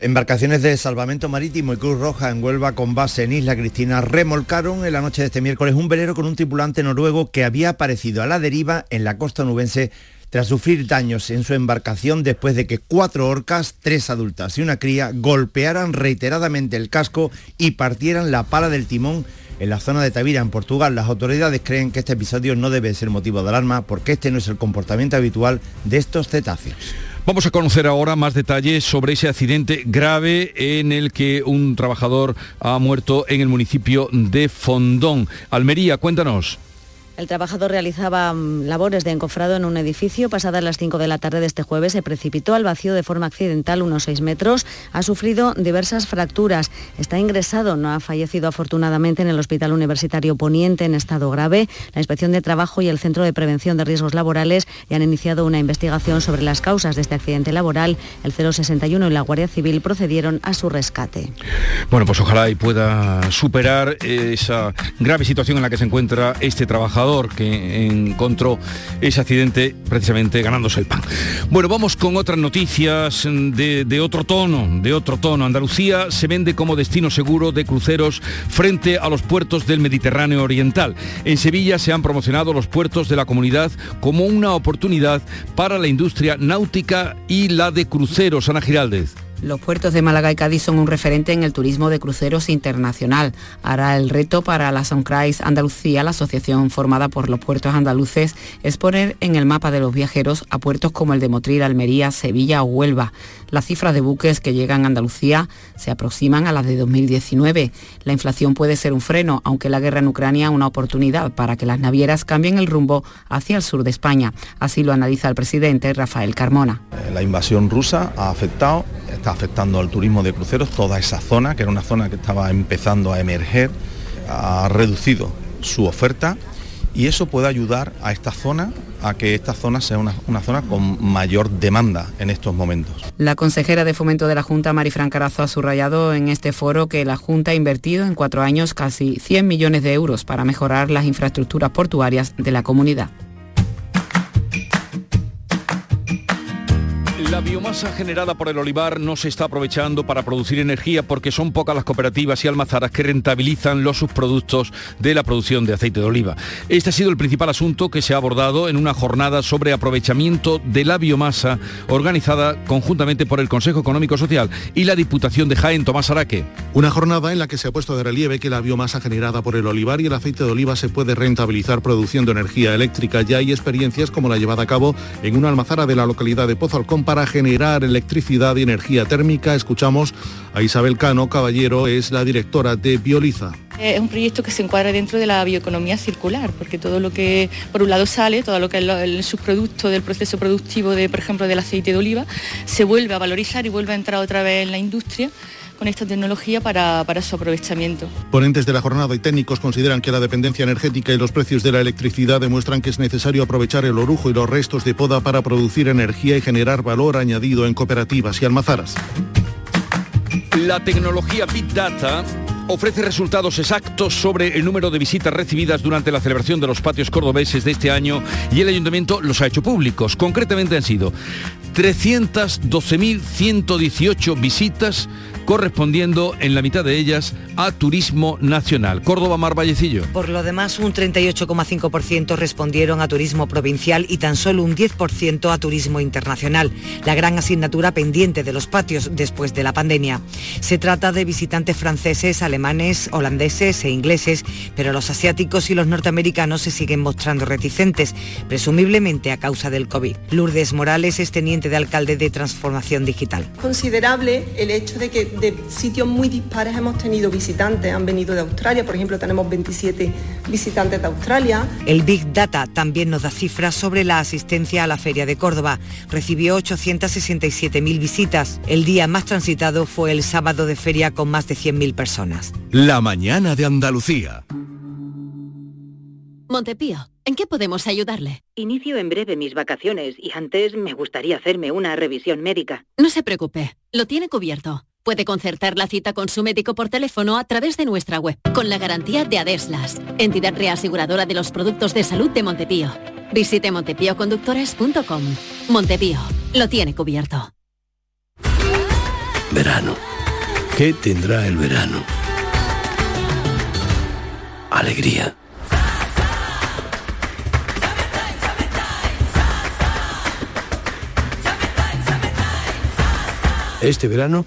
[SPEAKER 36] Embarcaciones de salvamento marítimo y Cruz Roja en Huelva con base en Isla Cristina remolcaron en la noche de este miércoles un velero con un tripulante noruego que había aparecido a la deriva en la costa nubense tras sufrir daños en su embarcación después de que cuatro orcas, tres adultas y una cría, golpearan reiteradamente el casco y partieran la pala del timón en la zona de Tavira, en Portugal. Las autoridades creen que este episodio no debe ser motivo de alarma porque este no es el comportamiento habitual de estos cetáceos.
[SPEAKER 1] Vamos a conocer ahora más detalles sobre ese accidente grave en el que un trabajador ha muerto en el municipio de Fondón. Almería, cuéntanos.
[SPEAKER 37] El trabajador realizaba mm, labores de encofrado en un edificio. Pasadas las 5 de la tarde de este jueves se precipitó al vacío de forma accidental unos 6 metros. Ha sufrido diversas fracturas. Está ingresado, no ha fallecido afortunadamente en el Hospital Universitario Poniente en estado grave. La Inspección de Trabajo y el Centro de Prevención de Riesgos Laborales ya han iniciado una investigación sobre las causas de este accidente laboral. El 061 y la Guardia Civil procedieron a su rescate.
[SPEAKER 1] Bueno, pues ojalá y pueda superar esa grave situación en la que se encuentra este trabajador que encontró ese accidente precisamente ganándose el pan. Bueno, vamos con otras noticias de, otro tono, de otro tono. Andalucía se vende como destino seguro de cruceros frente a los puertos del Mediterráneo Oriental. En Sevilla se han promocionado los puertos de la comunidad como una oportunidad para la industria náutica y la de cruceros. Ana Giraldez.
[SPEAKER 10] Los puertos de Málaga y Cádiz son un referente en el turismo de cruceros internacional. Hará el reto para la Soncrais Andalucía, la asociación formada por los puertos andaluces, es poner en el mapa de los viajeros a puertos como el de Motril, Almería, Sevilla o Huelva. Las cifras de buques que llegan a Andalucía se aproximan a las de 2019. La inflación puede ser un freno, aunque la guerra en Ucrania una oportunidad para que las navieras cambien el rumbo hacia el sur de España. Así lo analiza el presidente Rafael Carmona.
[SPEAKER 38] La invasión rusa ha afectado, afectando al turismo de cruceros, toda esa zona, que era una zona que estaba empezando a emerger, ha reducido su oferta y eso puede ayudar a esta zona a que esta zona sea una, una, zona con mayor demanda en estos momentos.
[SPEAKER 10] La consejera de fomento de la Junta, Marifran Carazo, ha subrayado en este foro que la Junta ha invertido en cuatro años casi 100 millones de euros para mejorar las infraestructuras portuarias de la comunidad.
[SPEAKER 1] La biomasa generada por el olivar no se está aprovechando para producir energía porque son pocas las cooperativas y almazaras que rentabilizan los subproductos de la producción de aceite de oliva. Este ha sido el principal asunto que se ha abordado en una jornada sobre aprovechamiento de la biomasa organizada conjuntamente por el Consejo Económico Social y la Diputación de Jaén, Tomás Araque.
[SPEAKER 39] Una jornada en la que se ha puesto de relieve que la biomasa generada por el olivar y el aceite de oliva se puede rentabilizar produciendo energía eléctrica. Ya hay experiencias como la llevada a cabo en una almazara de la localidad de Pozo Alcón para generar electricidad y energía térmica. Escuchamos a Isabel Cano Caballero, es la directora de Bioliza.
[SPEAKER 40] Es un proyecto que se encuadra dentro de la bioeconomía circular, porque todo lo que por un lado sale, todo lo que es el subproducto del proceso productivo de, por ejemplo, del aceite de oliva, se vuelve a valorizar y vuelve a entrar otra vez en la industria con esta tecnología para, para, su aprovechamiento.
[SPEAKER 39] Ponentes de la jornada y técnicos consideran que la dependencia energética y los precios de la electricidad demuestran que es necesario aprovechar el orujo y los restos de poda para producir energía y generar valor añadido en cooperativas y almazaras.
[SPEAKER 1] La tecnología Big Data ofrece resultados exactos sobre el número de visitas recibidas durante la celebración de los patios cordobeses de este año y el ayuntamiento los ha hecho públicos. Concretamente han sido 312.118 visitas correspondiendo en la mitad de ellas a turismo nacional. Córdoba Mar Vallecillo.
[SPEAKER 41] Por lo demás, un 38,5% respondieron a turismo provincial y tan solo un 10% a turismo internacional, la gran asignatura pendiente de los patios después de la pandemia. Se trata de visitantes franceses, alemanes, holandeses e ingleses, pero los asiáticos y los norteamericanos se siguen mostrando reticentes, presumiblemente a causa del COVID. Lourdes Morales es teniente de alcalde de Transformación Digital.
[SPEAKER 42] Considerable el hecho de que de sitios muy dispares hemos tenido visitantes, han venido de Australia, por ejemplo tenemos 27 visitantes de Australia.
[SPEAKER 41] El Big Data también nos da cifras sobre la asistencia a la Feria de Córdoba. Recibió 867.000 visitas. El día más transitado fue el sábado de feria con más de 100.000 personas.
[SPEAKER 24] La mañana de Andalucía.
[SPEAKER 43] Montepío, ¿en qué podemos ayudarle?
[SPEAKER 44] Inicio en breve mis vacaciones y antes me gustaría hacerme una revisión médica.
[SPEAKER 43] No se preocupe, lo tiene cubierto. Puede concertar la cita con su médico por teléfono a través de nuestra web, con la garantía de Adeslas, entidad reaseguradora de los productos de salud de Montepío. Visite montepíoconductores.com. Montepío, lo tiene cubierto.
[SPEAKER 45] Verano. ¿Qué tendrá el verano? Alegría. Este verano,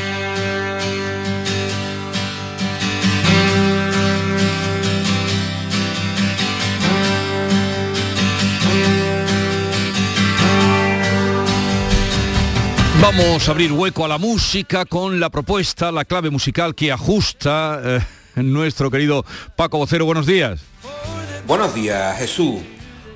[SPEAKER 1] Vamos a abrir hueco a la música con la propuesta, la clave musical que ajusta eh, nuestro querido Paco Vocero. Buenos días.
[SPEAKER 46] Buenos días, Jesús.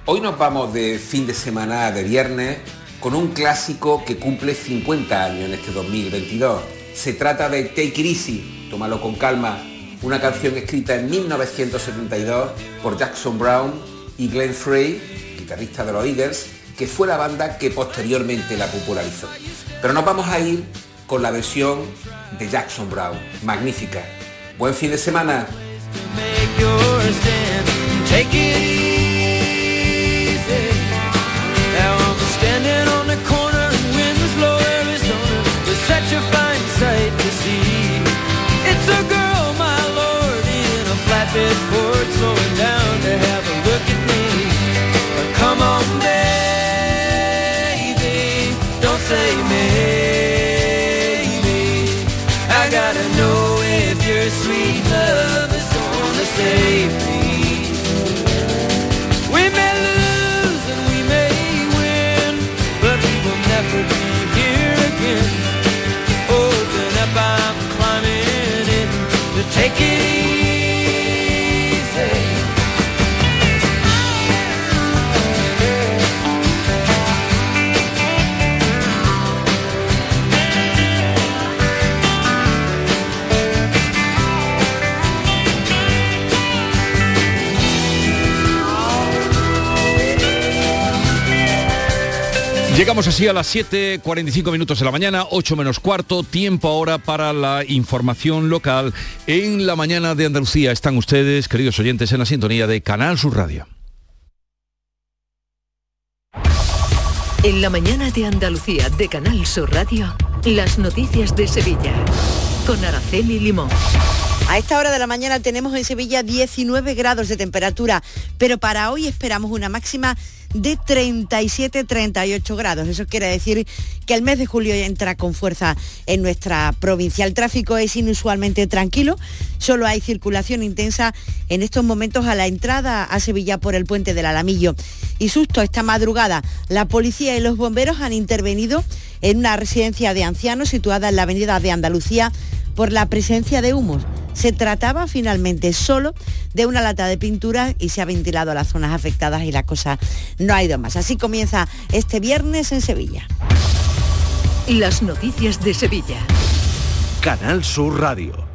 [SPEAKER 46] Hoy nos vamos de fin de semana de viernes con un clásico que cumple 50 años en este 2022. Se trata de Take It Easy, tómalo con calma, una canción escrita en 1972 por Jackson Brown y Glenn Frey, guitarrista de los Eagles, que fue la banda que posteriormente la popularizó. Pero nos vamos a ir con la versión de Jackson Brown. Magnífica. Buen fin de semana.
[SPEAKER 47] down hell. Take it easy.
[SPEAKER 1] Llegamos así a las 7.45 minutos de la mañana, 8 menos cuarto, tiempo ahora para la información local. En la mañana de Andalucía están ustedes, queridos oyentes, en la sintonía de Canal Sur Radio.
[SPEAKER 26] En la mañana de Andalucía de Canal Sur Radio, las noticias de Sevilla. Con Araceli Limón.
[SPEAKER 48] A esta hora de la mañana tenemos en Sevilla 19 grados de temperatura, pero para hoy esperamos una máxima de 37-38 grados. Eso quiere decir que el mes de julio entra con fuerza en nuestra provincia. El tráfico es inusualmente tranquilo, solo hay circulación intensa en estos momentos a la entrada a Sevilla por el puente del Alamillo. Y susto esta madrugada, la policía y los bomberos han intervenido en una residencia de ancianos situada en la avenida de Andalucía por la presencia de humos. Se trataba finalmente solo de una lata de pintura y se ha ventilado las zonas afectadas y la cosa no ha ido más. Así comienza este viernes en Sevilla.
[SPEAKER 26] Las noticias de Sevilla.
[SPEAKER 24] Canal Sur Radio.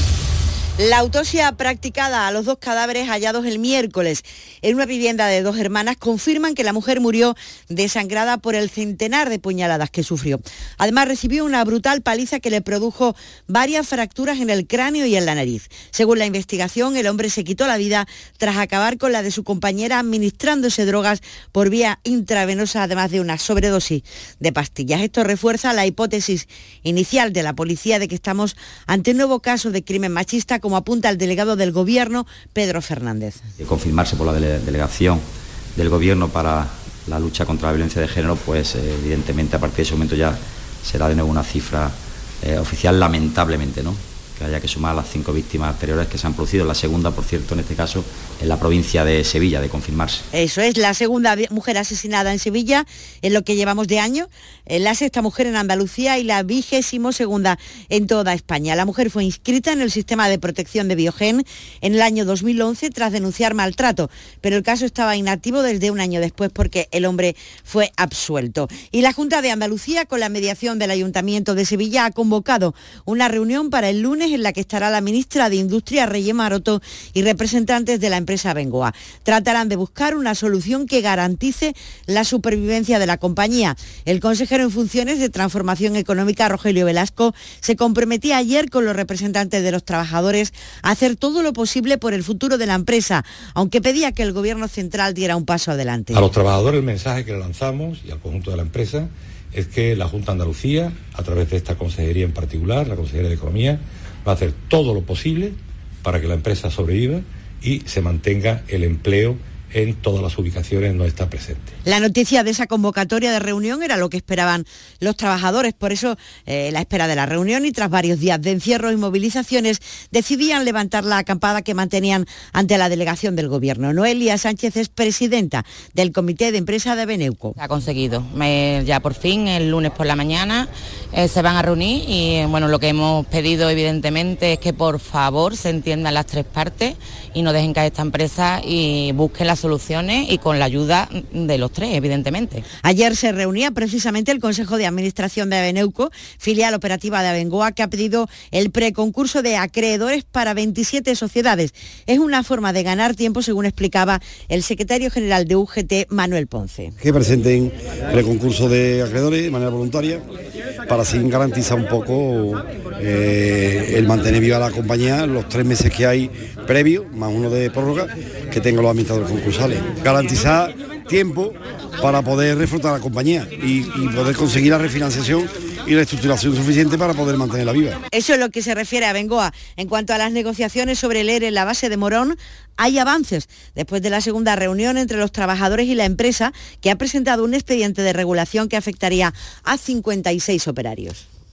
[SPEAKER 48] La autopsia practicada a los dos cadáveres hallados el miércoles en una vivienda de dos hermanas confirman que la mujer murió desangrada por el centenar de puñaladas que sufrió. Además recibió una brutal paliza que le produjo varias fracturas en el cráneo y en la nariz. Según la investigación, el hombre se quitó la vida tras acabar con la de su compañera administrándose drogas por vía intravenosa, además de una sobredosis de pastillas. Esto refuerza la hipótesis inicial de la policía de que estamos ante un nuevo caso de crimen machista como apunta el delegado del Gobierno, Pedro Fernández.
[SPEAKER 20] De confirmarse por la dele- delegación del Gobierno para la lucha contra la violencia de género, pues eh, evidentemente a partir de ese momento ya será de nuevo una cifra eh, oficial, lamentablemente, ¿no? Que haya que sumar las cinco víctimas anteriores que se han producido, la segunda, por cierto, en este caso, en la provincia de Sevilla, de confirmarse.
[SPEAKER 48] Eso es la segunda mujer asesinada en Sevilla en lo que llevamos de año, eh, la sexta mujer en Andalucía y la vigésimo segunda en toda España. La mujer fue inscrita en el sistema de protección de Biogen en el año 2011 tras denunciar maltrato, pero el caso estaba inactivo desde un año después porque el hombre fue absuelto. Y la Junta de Andalucía, con la mediación del Ayuntamiento de Sevilla, ha convocado una reunión para el lunes en la que estará la ministra de Industria, Reyes Maroto, y representantes de la empresa Bengoa. Tratarán de buscar una solución que garantice la supervivencia de la compañía. El consejero en funciones de Transformación Económica, Rogelio Velasco, se comprometía ayer con los representantes de los trabajadores a hacer todo lo posible por el futuro de la empresa, aunque pedía que el Gobierno central diera un paso adelante.
[SPEAKER 17] A los trabajadores el mensaje que le lanzamos y al conjunto de la empresa es que la Junta Andalucía, a través de esta consejería en particular, la Consejería de Economía, va a hacer todo lo posible para que la empresa sobreviva y se mantenga el empleo en todas las ubicaciones donde está presente.
[SPEAKER 48] La noticia de esa convocatoria de reunión era lo que esperaban los trabajadores, por eso eh, la espera de la reunión y tras varios días de encierro y movilizaciones decidían levantar la acampada que mantenían ante la delegación del gobierno. Noelia Sánchez es presidenta del Comité de Empresa de Beneuco.
[SPEAKER 46] ha conseguido. Me- ya por fin, el lunes por la mañana, eh, se van a reunir y bueno, lo que hemos pedido evidentemente es que por favor se entiendan las tres partes y no dejen caer esta empresa y busquen la soluciones y con la ayuda de los tres, evidentemente.
[SPEAKER 48] Ayer se reunía precisamente el Consejo de Administración de Aveneuco, filial operativa de Abengoa, que ha pedido el preconcurso de acreedores para 27 sociedades. Es una forma de ganar tiempo, según explicaba el secretario general de UGT, Manuel Ponce.
[SPEAKER 39] Que presenten el concurso de acreedores de manera voluntaria para así garantizar un poco eh, el mantener viva la compañía los tres meses que hay previo, más uno de prórroga, que tengan los administradores concursales. Garantizar tiempo para poder reflotar la compañía y, y poder conseguir la refinanciación y la estructuración suficiente para poder mantenerla viva.
[SPEAKER 48] Eso es lo que se refiere a Bengoa. En cuanto a las negociaciones sobre el ERE en la base de Morón, hay avances después de la segunda reunión entre los trabajadores y la empresa que ha presentado un expediente de regulación que afectaría a 56 operarios.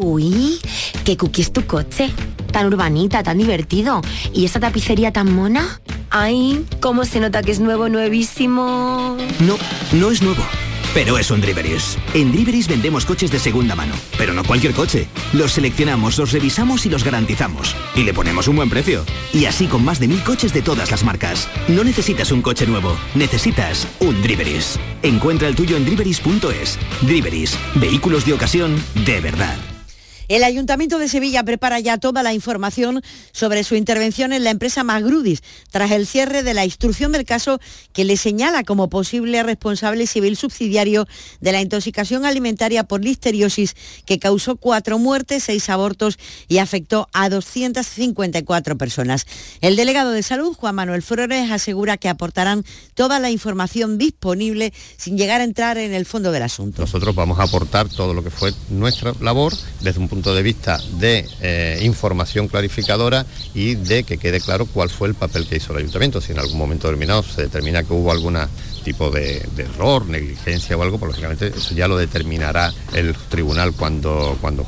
[SPEAKER 49] Uy, qué cookie es tu coche. Tan urbanita, tan divertido. ¿Y esa tapicería tan mona? Ay, cómo se nota que es nuevo, nuevísimo.
[SPEAKER 50] No, no es nuevo. Pero es un Driveris. En Driveris vendemos coches de segunda mano, pero no cualquier coche. Los seleccionamos, los revisamos y los garantizamos. Y le ponemos un buen precio. Y así con más de mil coches de todas las marcas. No necesitas un coche nuevo, necesitas un Driveris. Encuentra el tuyo en driveris.es. Driveris, vehículos de ocasión de verdad.
[SPEAKER 48] El Ayuntamiento de Sevilla prepara ya toda la información sobre su intervención en la empresa Magrudis, tras el cierre de la instrucción del caso que le señala como posible responsable civil subsidiario de la intoxicación alimentaria por listeriosis que causó cuatro muertes, seis abortos y afectó a 254 personas. El delegado de salud, Juan Manuel Flores, asegura que aportarán toda la información disponible sin llegar a entrar en el fondo del asunto.
[SPEAKER 51] Nosotros vamos a aportar todo lo que fue nuestra labor desde un punto de vista de eh, información clarificadora y de que quede claro cuál fue el papel que hizo el ayuntamiento. Si en algún momento determinado se determina que hubo algún tipo de, de error, negligencia o algo, pues lógicamente eso ya lo determinará el tribunal cuando, cuando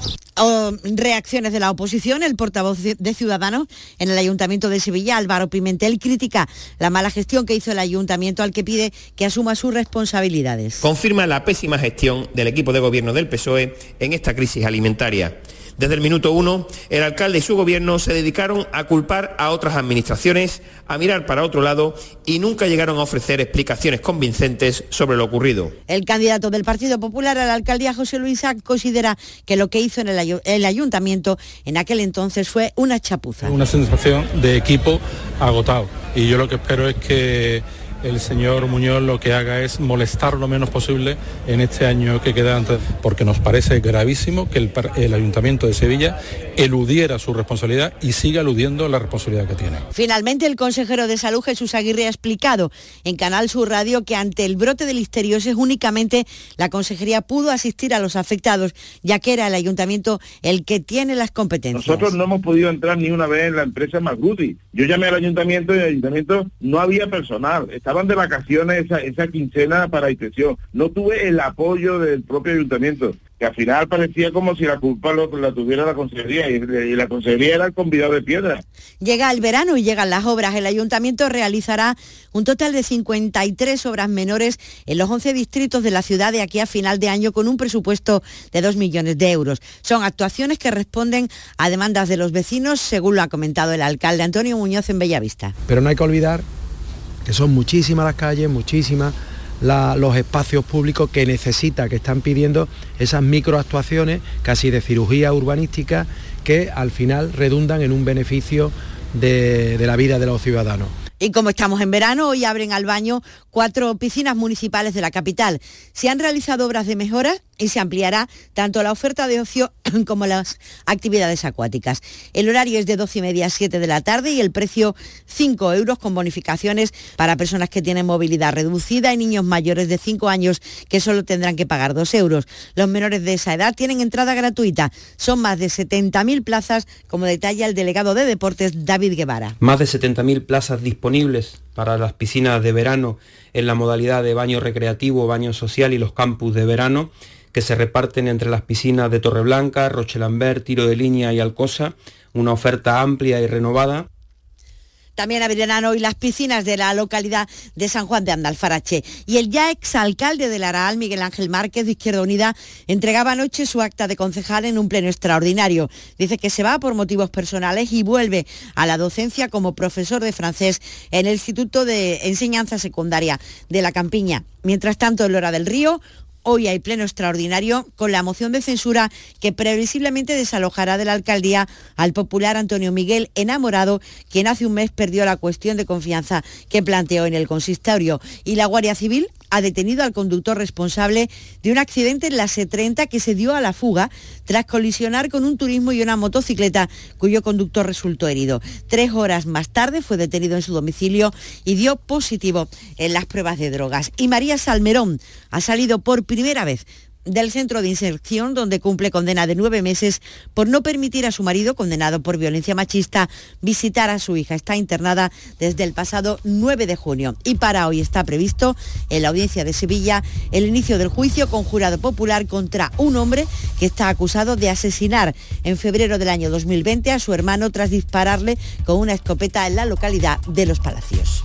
[SPEAKER 48] Reacciones de la oposición, el portavoz de Ciudadanos en el Ayuntamiento de Sevilla, Álvaro Pimentel, critica la mala gestión que hizo el Ayuntamiento al que pide que asuma sus responsabilidades.
[SPEAKER 52] confirma la pésima gestión del equipo de gobierno del PSOE en esta crisis alimentaria. Desde el minuto uno, el alcalde y su gobierno se dedicaron a culpar a otras administraciones, a mirar para otro lado y nunca llegaron a ofrecer explicaciones convincentes sobre lo ocurrido.
[SPEAKER 48] El candidato del Partido Popular a la alcaldía, José Luis Sac, considera que lo que hizo en el, el ayuntamiento en aquel entonces fue una chapuza.
[SPEAKER 53] Una sensación de equipo agotado. Y yo lo que espero es que el señor Muñoz lo que haga es molestar lo menos posible en este año que queda antes, porque nos parece gravísimo que el, Ayuntamiento de Sevilla eludiera su responsabilidad y siga eludiendo la responsabilidad que tiene.
[SPEAKER 48] Finalmente, el consejero de Salud, Jesús Aguirre, ha explicado en Canal Sur Radio que ante el brote de listeriosis únicamente la consejería pudo asistir a los afectados, ya que era el ayuntamiento el que tiene las competencias.
[SPEAKER 21] Nosotros no hemos podido entrar ni una vez en la empresa Magrudi. Yo llamé al ayuntamiento y en el ayuntamiento no había personal. Estaban de vacaciones esa, esa quincena para inspección. No tuve el apoyo del propio ayuntamiento, que al final parecía como si la culpa lo- la tuviera la consejería y, y la consejería era el convidado de piedra.
[SPEAKER 48] Llega el verano y llegan las obras. El ayuntamiento realizará un total de 53 obras menores en los 11 distritos de la ciudad de aquí a final de año con un presupuesto de 2 millones de euros. Son actuaciones que responden a demandas de los vecinos, según lo ha comentado el alcalde Antonio Muñoz en Bellavista.
[SPEAKER 54] Pero no hay que olvidar que son muchísimas las calles, muchísimas los espacios públicos que necesita, que están pidiendo esas microactuaciones casi de cirugía urbanística que al final redundan en un beneficio de la vida de los ciudadanos.
[SPEAKER 48] Y como estamos en verano, hoy abren al baño cuatro piscinas municipales de la capital. Se han realizado obras de mejora y se ampliará tanto la oferta de ocio como las actividades acuáticas. El horario es de 12 y media a 7 de la tarde y el precio 5 euros con bonificaciones para personas que tienen movilidad reducida y niños mayores de 5 años que solo tendrán que pagar 2 euros. Los menores de esa edad tienen entrada gratuita. Son más de 70.000 plazas, como detalla el delegado de deportes David Guevara.
[SPEAKER 55] Más de 70.000 plazas disponibles para las piscinas de verano en la modalidad de baño recreativo, baño social y los campus de verano,
[SPEAKER 56] que se reparten entre las piscinas de Torreblanca, Rochelambert, Tiro de Línea y Alcosa, una oferta amplia y renovada.
[SPEAKER 48] También abrirán hoy las piscinas de la localidad de San Juan de Andalfarache. Y el ya exalcalde del Araal, Miguel Ángel Márquez de Izquierda Unida, entregaba anoche su acta de concejal en un pleno extraordinario. Dice que se va por motivos personales y vuelve a la docencia como profesor de francés en el Instituto de Enseñanza Secundaria de la Campiña. Mientras tanto, en Lora del Río, Hoy hay pleno extraordinario con la moción de censura que previsiblemente desalojará de la alcaldía al popular Antonio Miguel Enamorado, quien hace un mes perdió la cuestión de confianza que planteó en el consistorio. Y la Guardia Civil ha detenido al conductor responsable de un accidente en la C30 que se dio a la fuga tras colisionar con un turismo y una motocicleta cuyo conductor resultó herido. Tres horas más tarde fue detenido en su domicilio y dio positivo en las pruebas de drogas. Y María Salmerón ha salido por primera vez del centro de inserción donde cumple condena de nueve meses por no permitir a su marido, condenado por violencia machista, visitar a su hija. Está internada desde el pasado 9 de junio y para hoy está previsto en la audiencia de Sevilla el inicio del juicio con jurado popular contra un hombre que está acusado de asesinar en febrero del año 2020 a su hermano tras dispararle con una escopeta en la localidad de Los Palacios.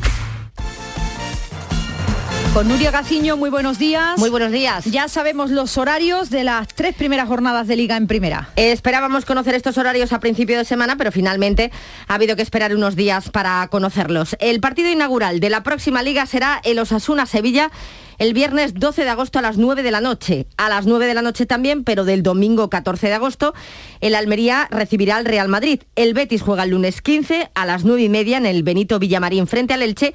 [SPEAKER 57] Con Nuria Gaciño, muy buenos días.
[SPEAKER 28] Muy buenos días.
[SPEAKER 57] Ya sabemos los horarios de las tres primeras jornadas de liga en primera.
[SPEAKER 28] Esperábamos conocer estos horarios a principio de semana, pero finalmente ha habido que esperar unos días para conocerlos. El partido inaugural de la próxima liga será el Osasuna Sevilla el viernes 12 de agosto a las 9 de la noche. A las 9 de la noche también, pero del domingo 14 de agosto, el Almería recibirá al Real Madrid. El Betis juega el lunes 15 a las 9 y media en el Benito Villamarín frente al Elche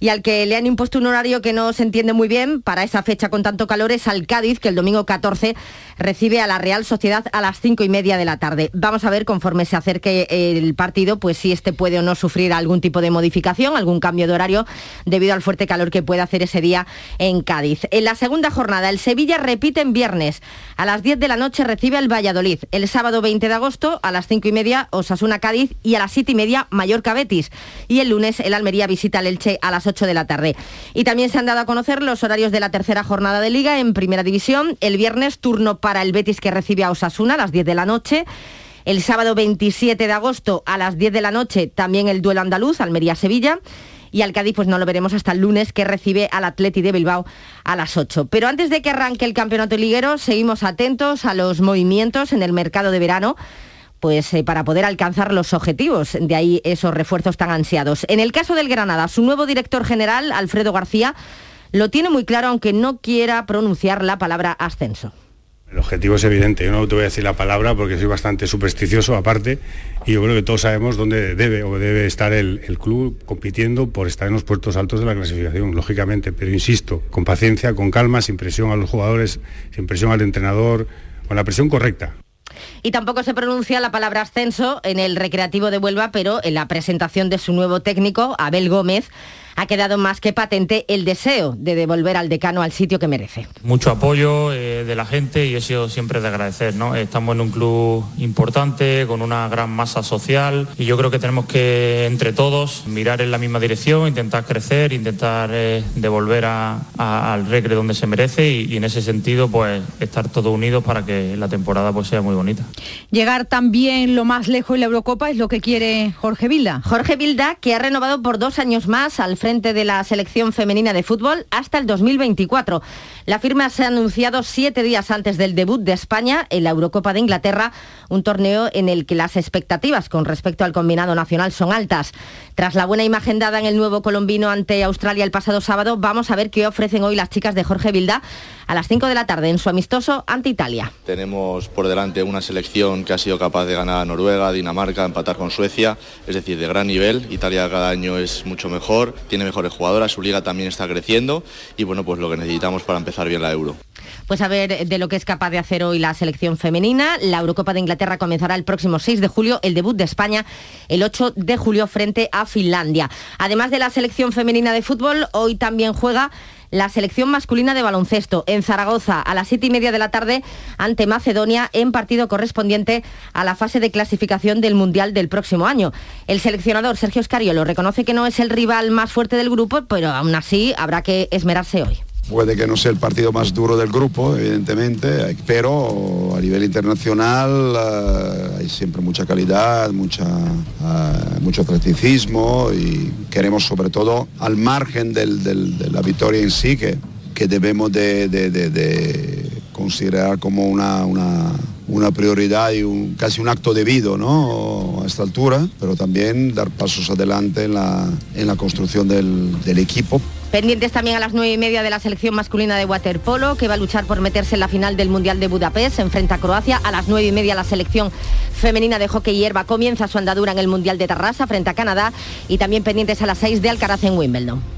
[SPEAKER 28] y al que le han impuesto un horario que no se entiende muy bien para esa fecha con tanto calor es al Cádiz, que el domingo 14 recibe a la Real Sociedad a las 5 y media de la tarde. Vamos a ver conforme se acerque el partido, pues si este puede o no sufrir algún tipo de modificación, algún cambio de horario debido al fuerte calor que puede hacer ese día en Cádiz. En la segunda jornada, el Sevilla repite en viernes. A las 10 de la noche recibe al Valladolid. El sábado 20 de agosto a las 5 y media Osasuna Cádiz y a las 7 y media Mallorca Betis. Y el lunes el Almería visita al Elche a las 8 de la tarde. Y también se han dado a conocer los horarios de la tercera jornada de liga en primera división. El viernes turno para el Betis que recibe a Osasuna a las 10 de la noche. El sábado 27 de agosto a las 10 de la noche también el duelo andaluz, Almería-Sevilla y al Cádiz pues no lo veremos hasta el lunes que recibe al Atleti de Bilbao a las 8. Pero antes de que arranque el campeonato liguero, seguimos atentos a los movimientos en el mercado de verano pues eh, para poder alcanzar los objetivos, de ahí esos refuerzos tan ansiados. En el caso del Granada, su nuevo director general, Alfredo García, lo tiene muy claro aunque no quiera pronunciar la palabra ascenso.
[SPEAKER 58] El objetivo es evidente, yo no te voy a decir la palabra porque soy bastante supersticioso aparte y yo creo que todos sabemos dónde debe o debe estar el, el, club compitiendo por estar en los puestos altos de la clasificación, lógicamente, pero insisto, con paciencia, con calma, sin presión a los jugadores, sin presión al entrenador, con la presión correcta.
[SPEAKER 28] Y tampoco se pronuncia la palabra ascenso en el recreativo de Huelva, pero en la presentación de su nuevo técnico, Abel Gómez, ha quedado más que patente el deseo de devolver al decano al sitio que merece.
[SPEAKER 59] Mucho apoyo eh, de la gente y eso siempre de agradecer. ¿no? Estamos en un club importante, con una gran masa social y yo creo que tenemos que entre todos mirar en la misma dirección, intentar crecer, intentar eh, devolver a, a, al Recre donde se merece y, y, en ese sentido pues estar todos unidos para que la temporada pues sea muy bonita.
[SPEAKER 57] Llegar también lo más lejos en la Eurocopa es lo que quiere Jorge Vilda.
[SPEAKER 28] Jorge Vilda que ha renovado por dos años más al frente de la selección femenina de fútbol hasta el 2024. La firma se ha anunciado siete días antes del debut de España en la Eurocopa de Inglaterra, un torneo en el que las expectativas con respecto al combinado nacional son altas. Tras la buena imagen dada en el nuevo colombino ante Australia el pasado sábado, vamos a ver qué ofrecen hoy las chicas de Jorge Vilda a las 5 de la tarde en su amistoso ante Italia.
[SPEAKER 60] Tenemos por delante una selección que ha sido capaz de ganar a Noruega, Dinamarca, empatar con Suecia, es decir, de gran nivel. Italia cada año es mucho mejor, tiene mejores jugadoras, su liga también está creciendo y bueno, pues lo que necesitamos para empezar bien la Euro.
[SPEAKER 28] Pues a ver de lo que es capaz de hacer hoy la selección femenina. La Eurocopa de Inglaterra comenzará el próximo 6 de julio, el debut de España el 8 de julio frente a Finlandia. Además de la selección femenina de fútbol, hoy también juega la selección masculina de baloncesto en Zaragoza a las siete y media de la tarde ante Macedonia en partido correspondiente a la fase de clasificación del Mundial del próximo año. El seleccionador Sergio Scariolo reconoce que no es el rival más fuerte del grupo, pero aún así habrá que esmerarse hoy.
[SPEAKER 61] Puede que no sea el partido más duro del grupo, evidentemente, pero a nivel internacional eh, hay siempre mucha calidad, mucha, eh, mucho atleticismo y queremos sobre todo, al margen de la victoria en sí, que, que debemos de, considerar como una, una, prioridad y un, casi un acto debido ¿no? a esta altura, pero también dar pasos adelante en la, en la construcción del equipo
[SPEAKER 28] Pendientes también a las nueve y media de la selección masculina de waterpolo, que va a luchar por meterse en la final del Mundial de Budapest, enfrenta a Croacia. A las nueve y media la selección femenina de hockey hierba comienza su andadura en el Mundial de Tarrasa frente a Canadá. Y también pendientes a las seis de Alcaraz en Wimbledon.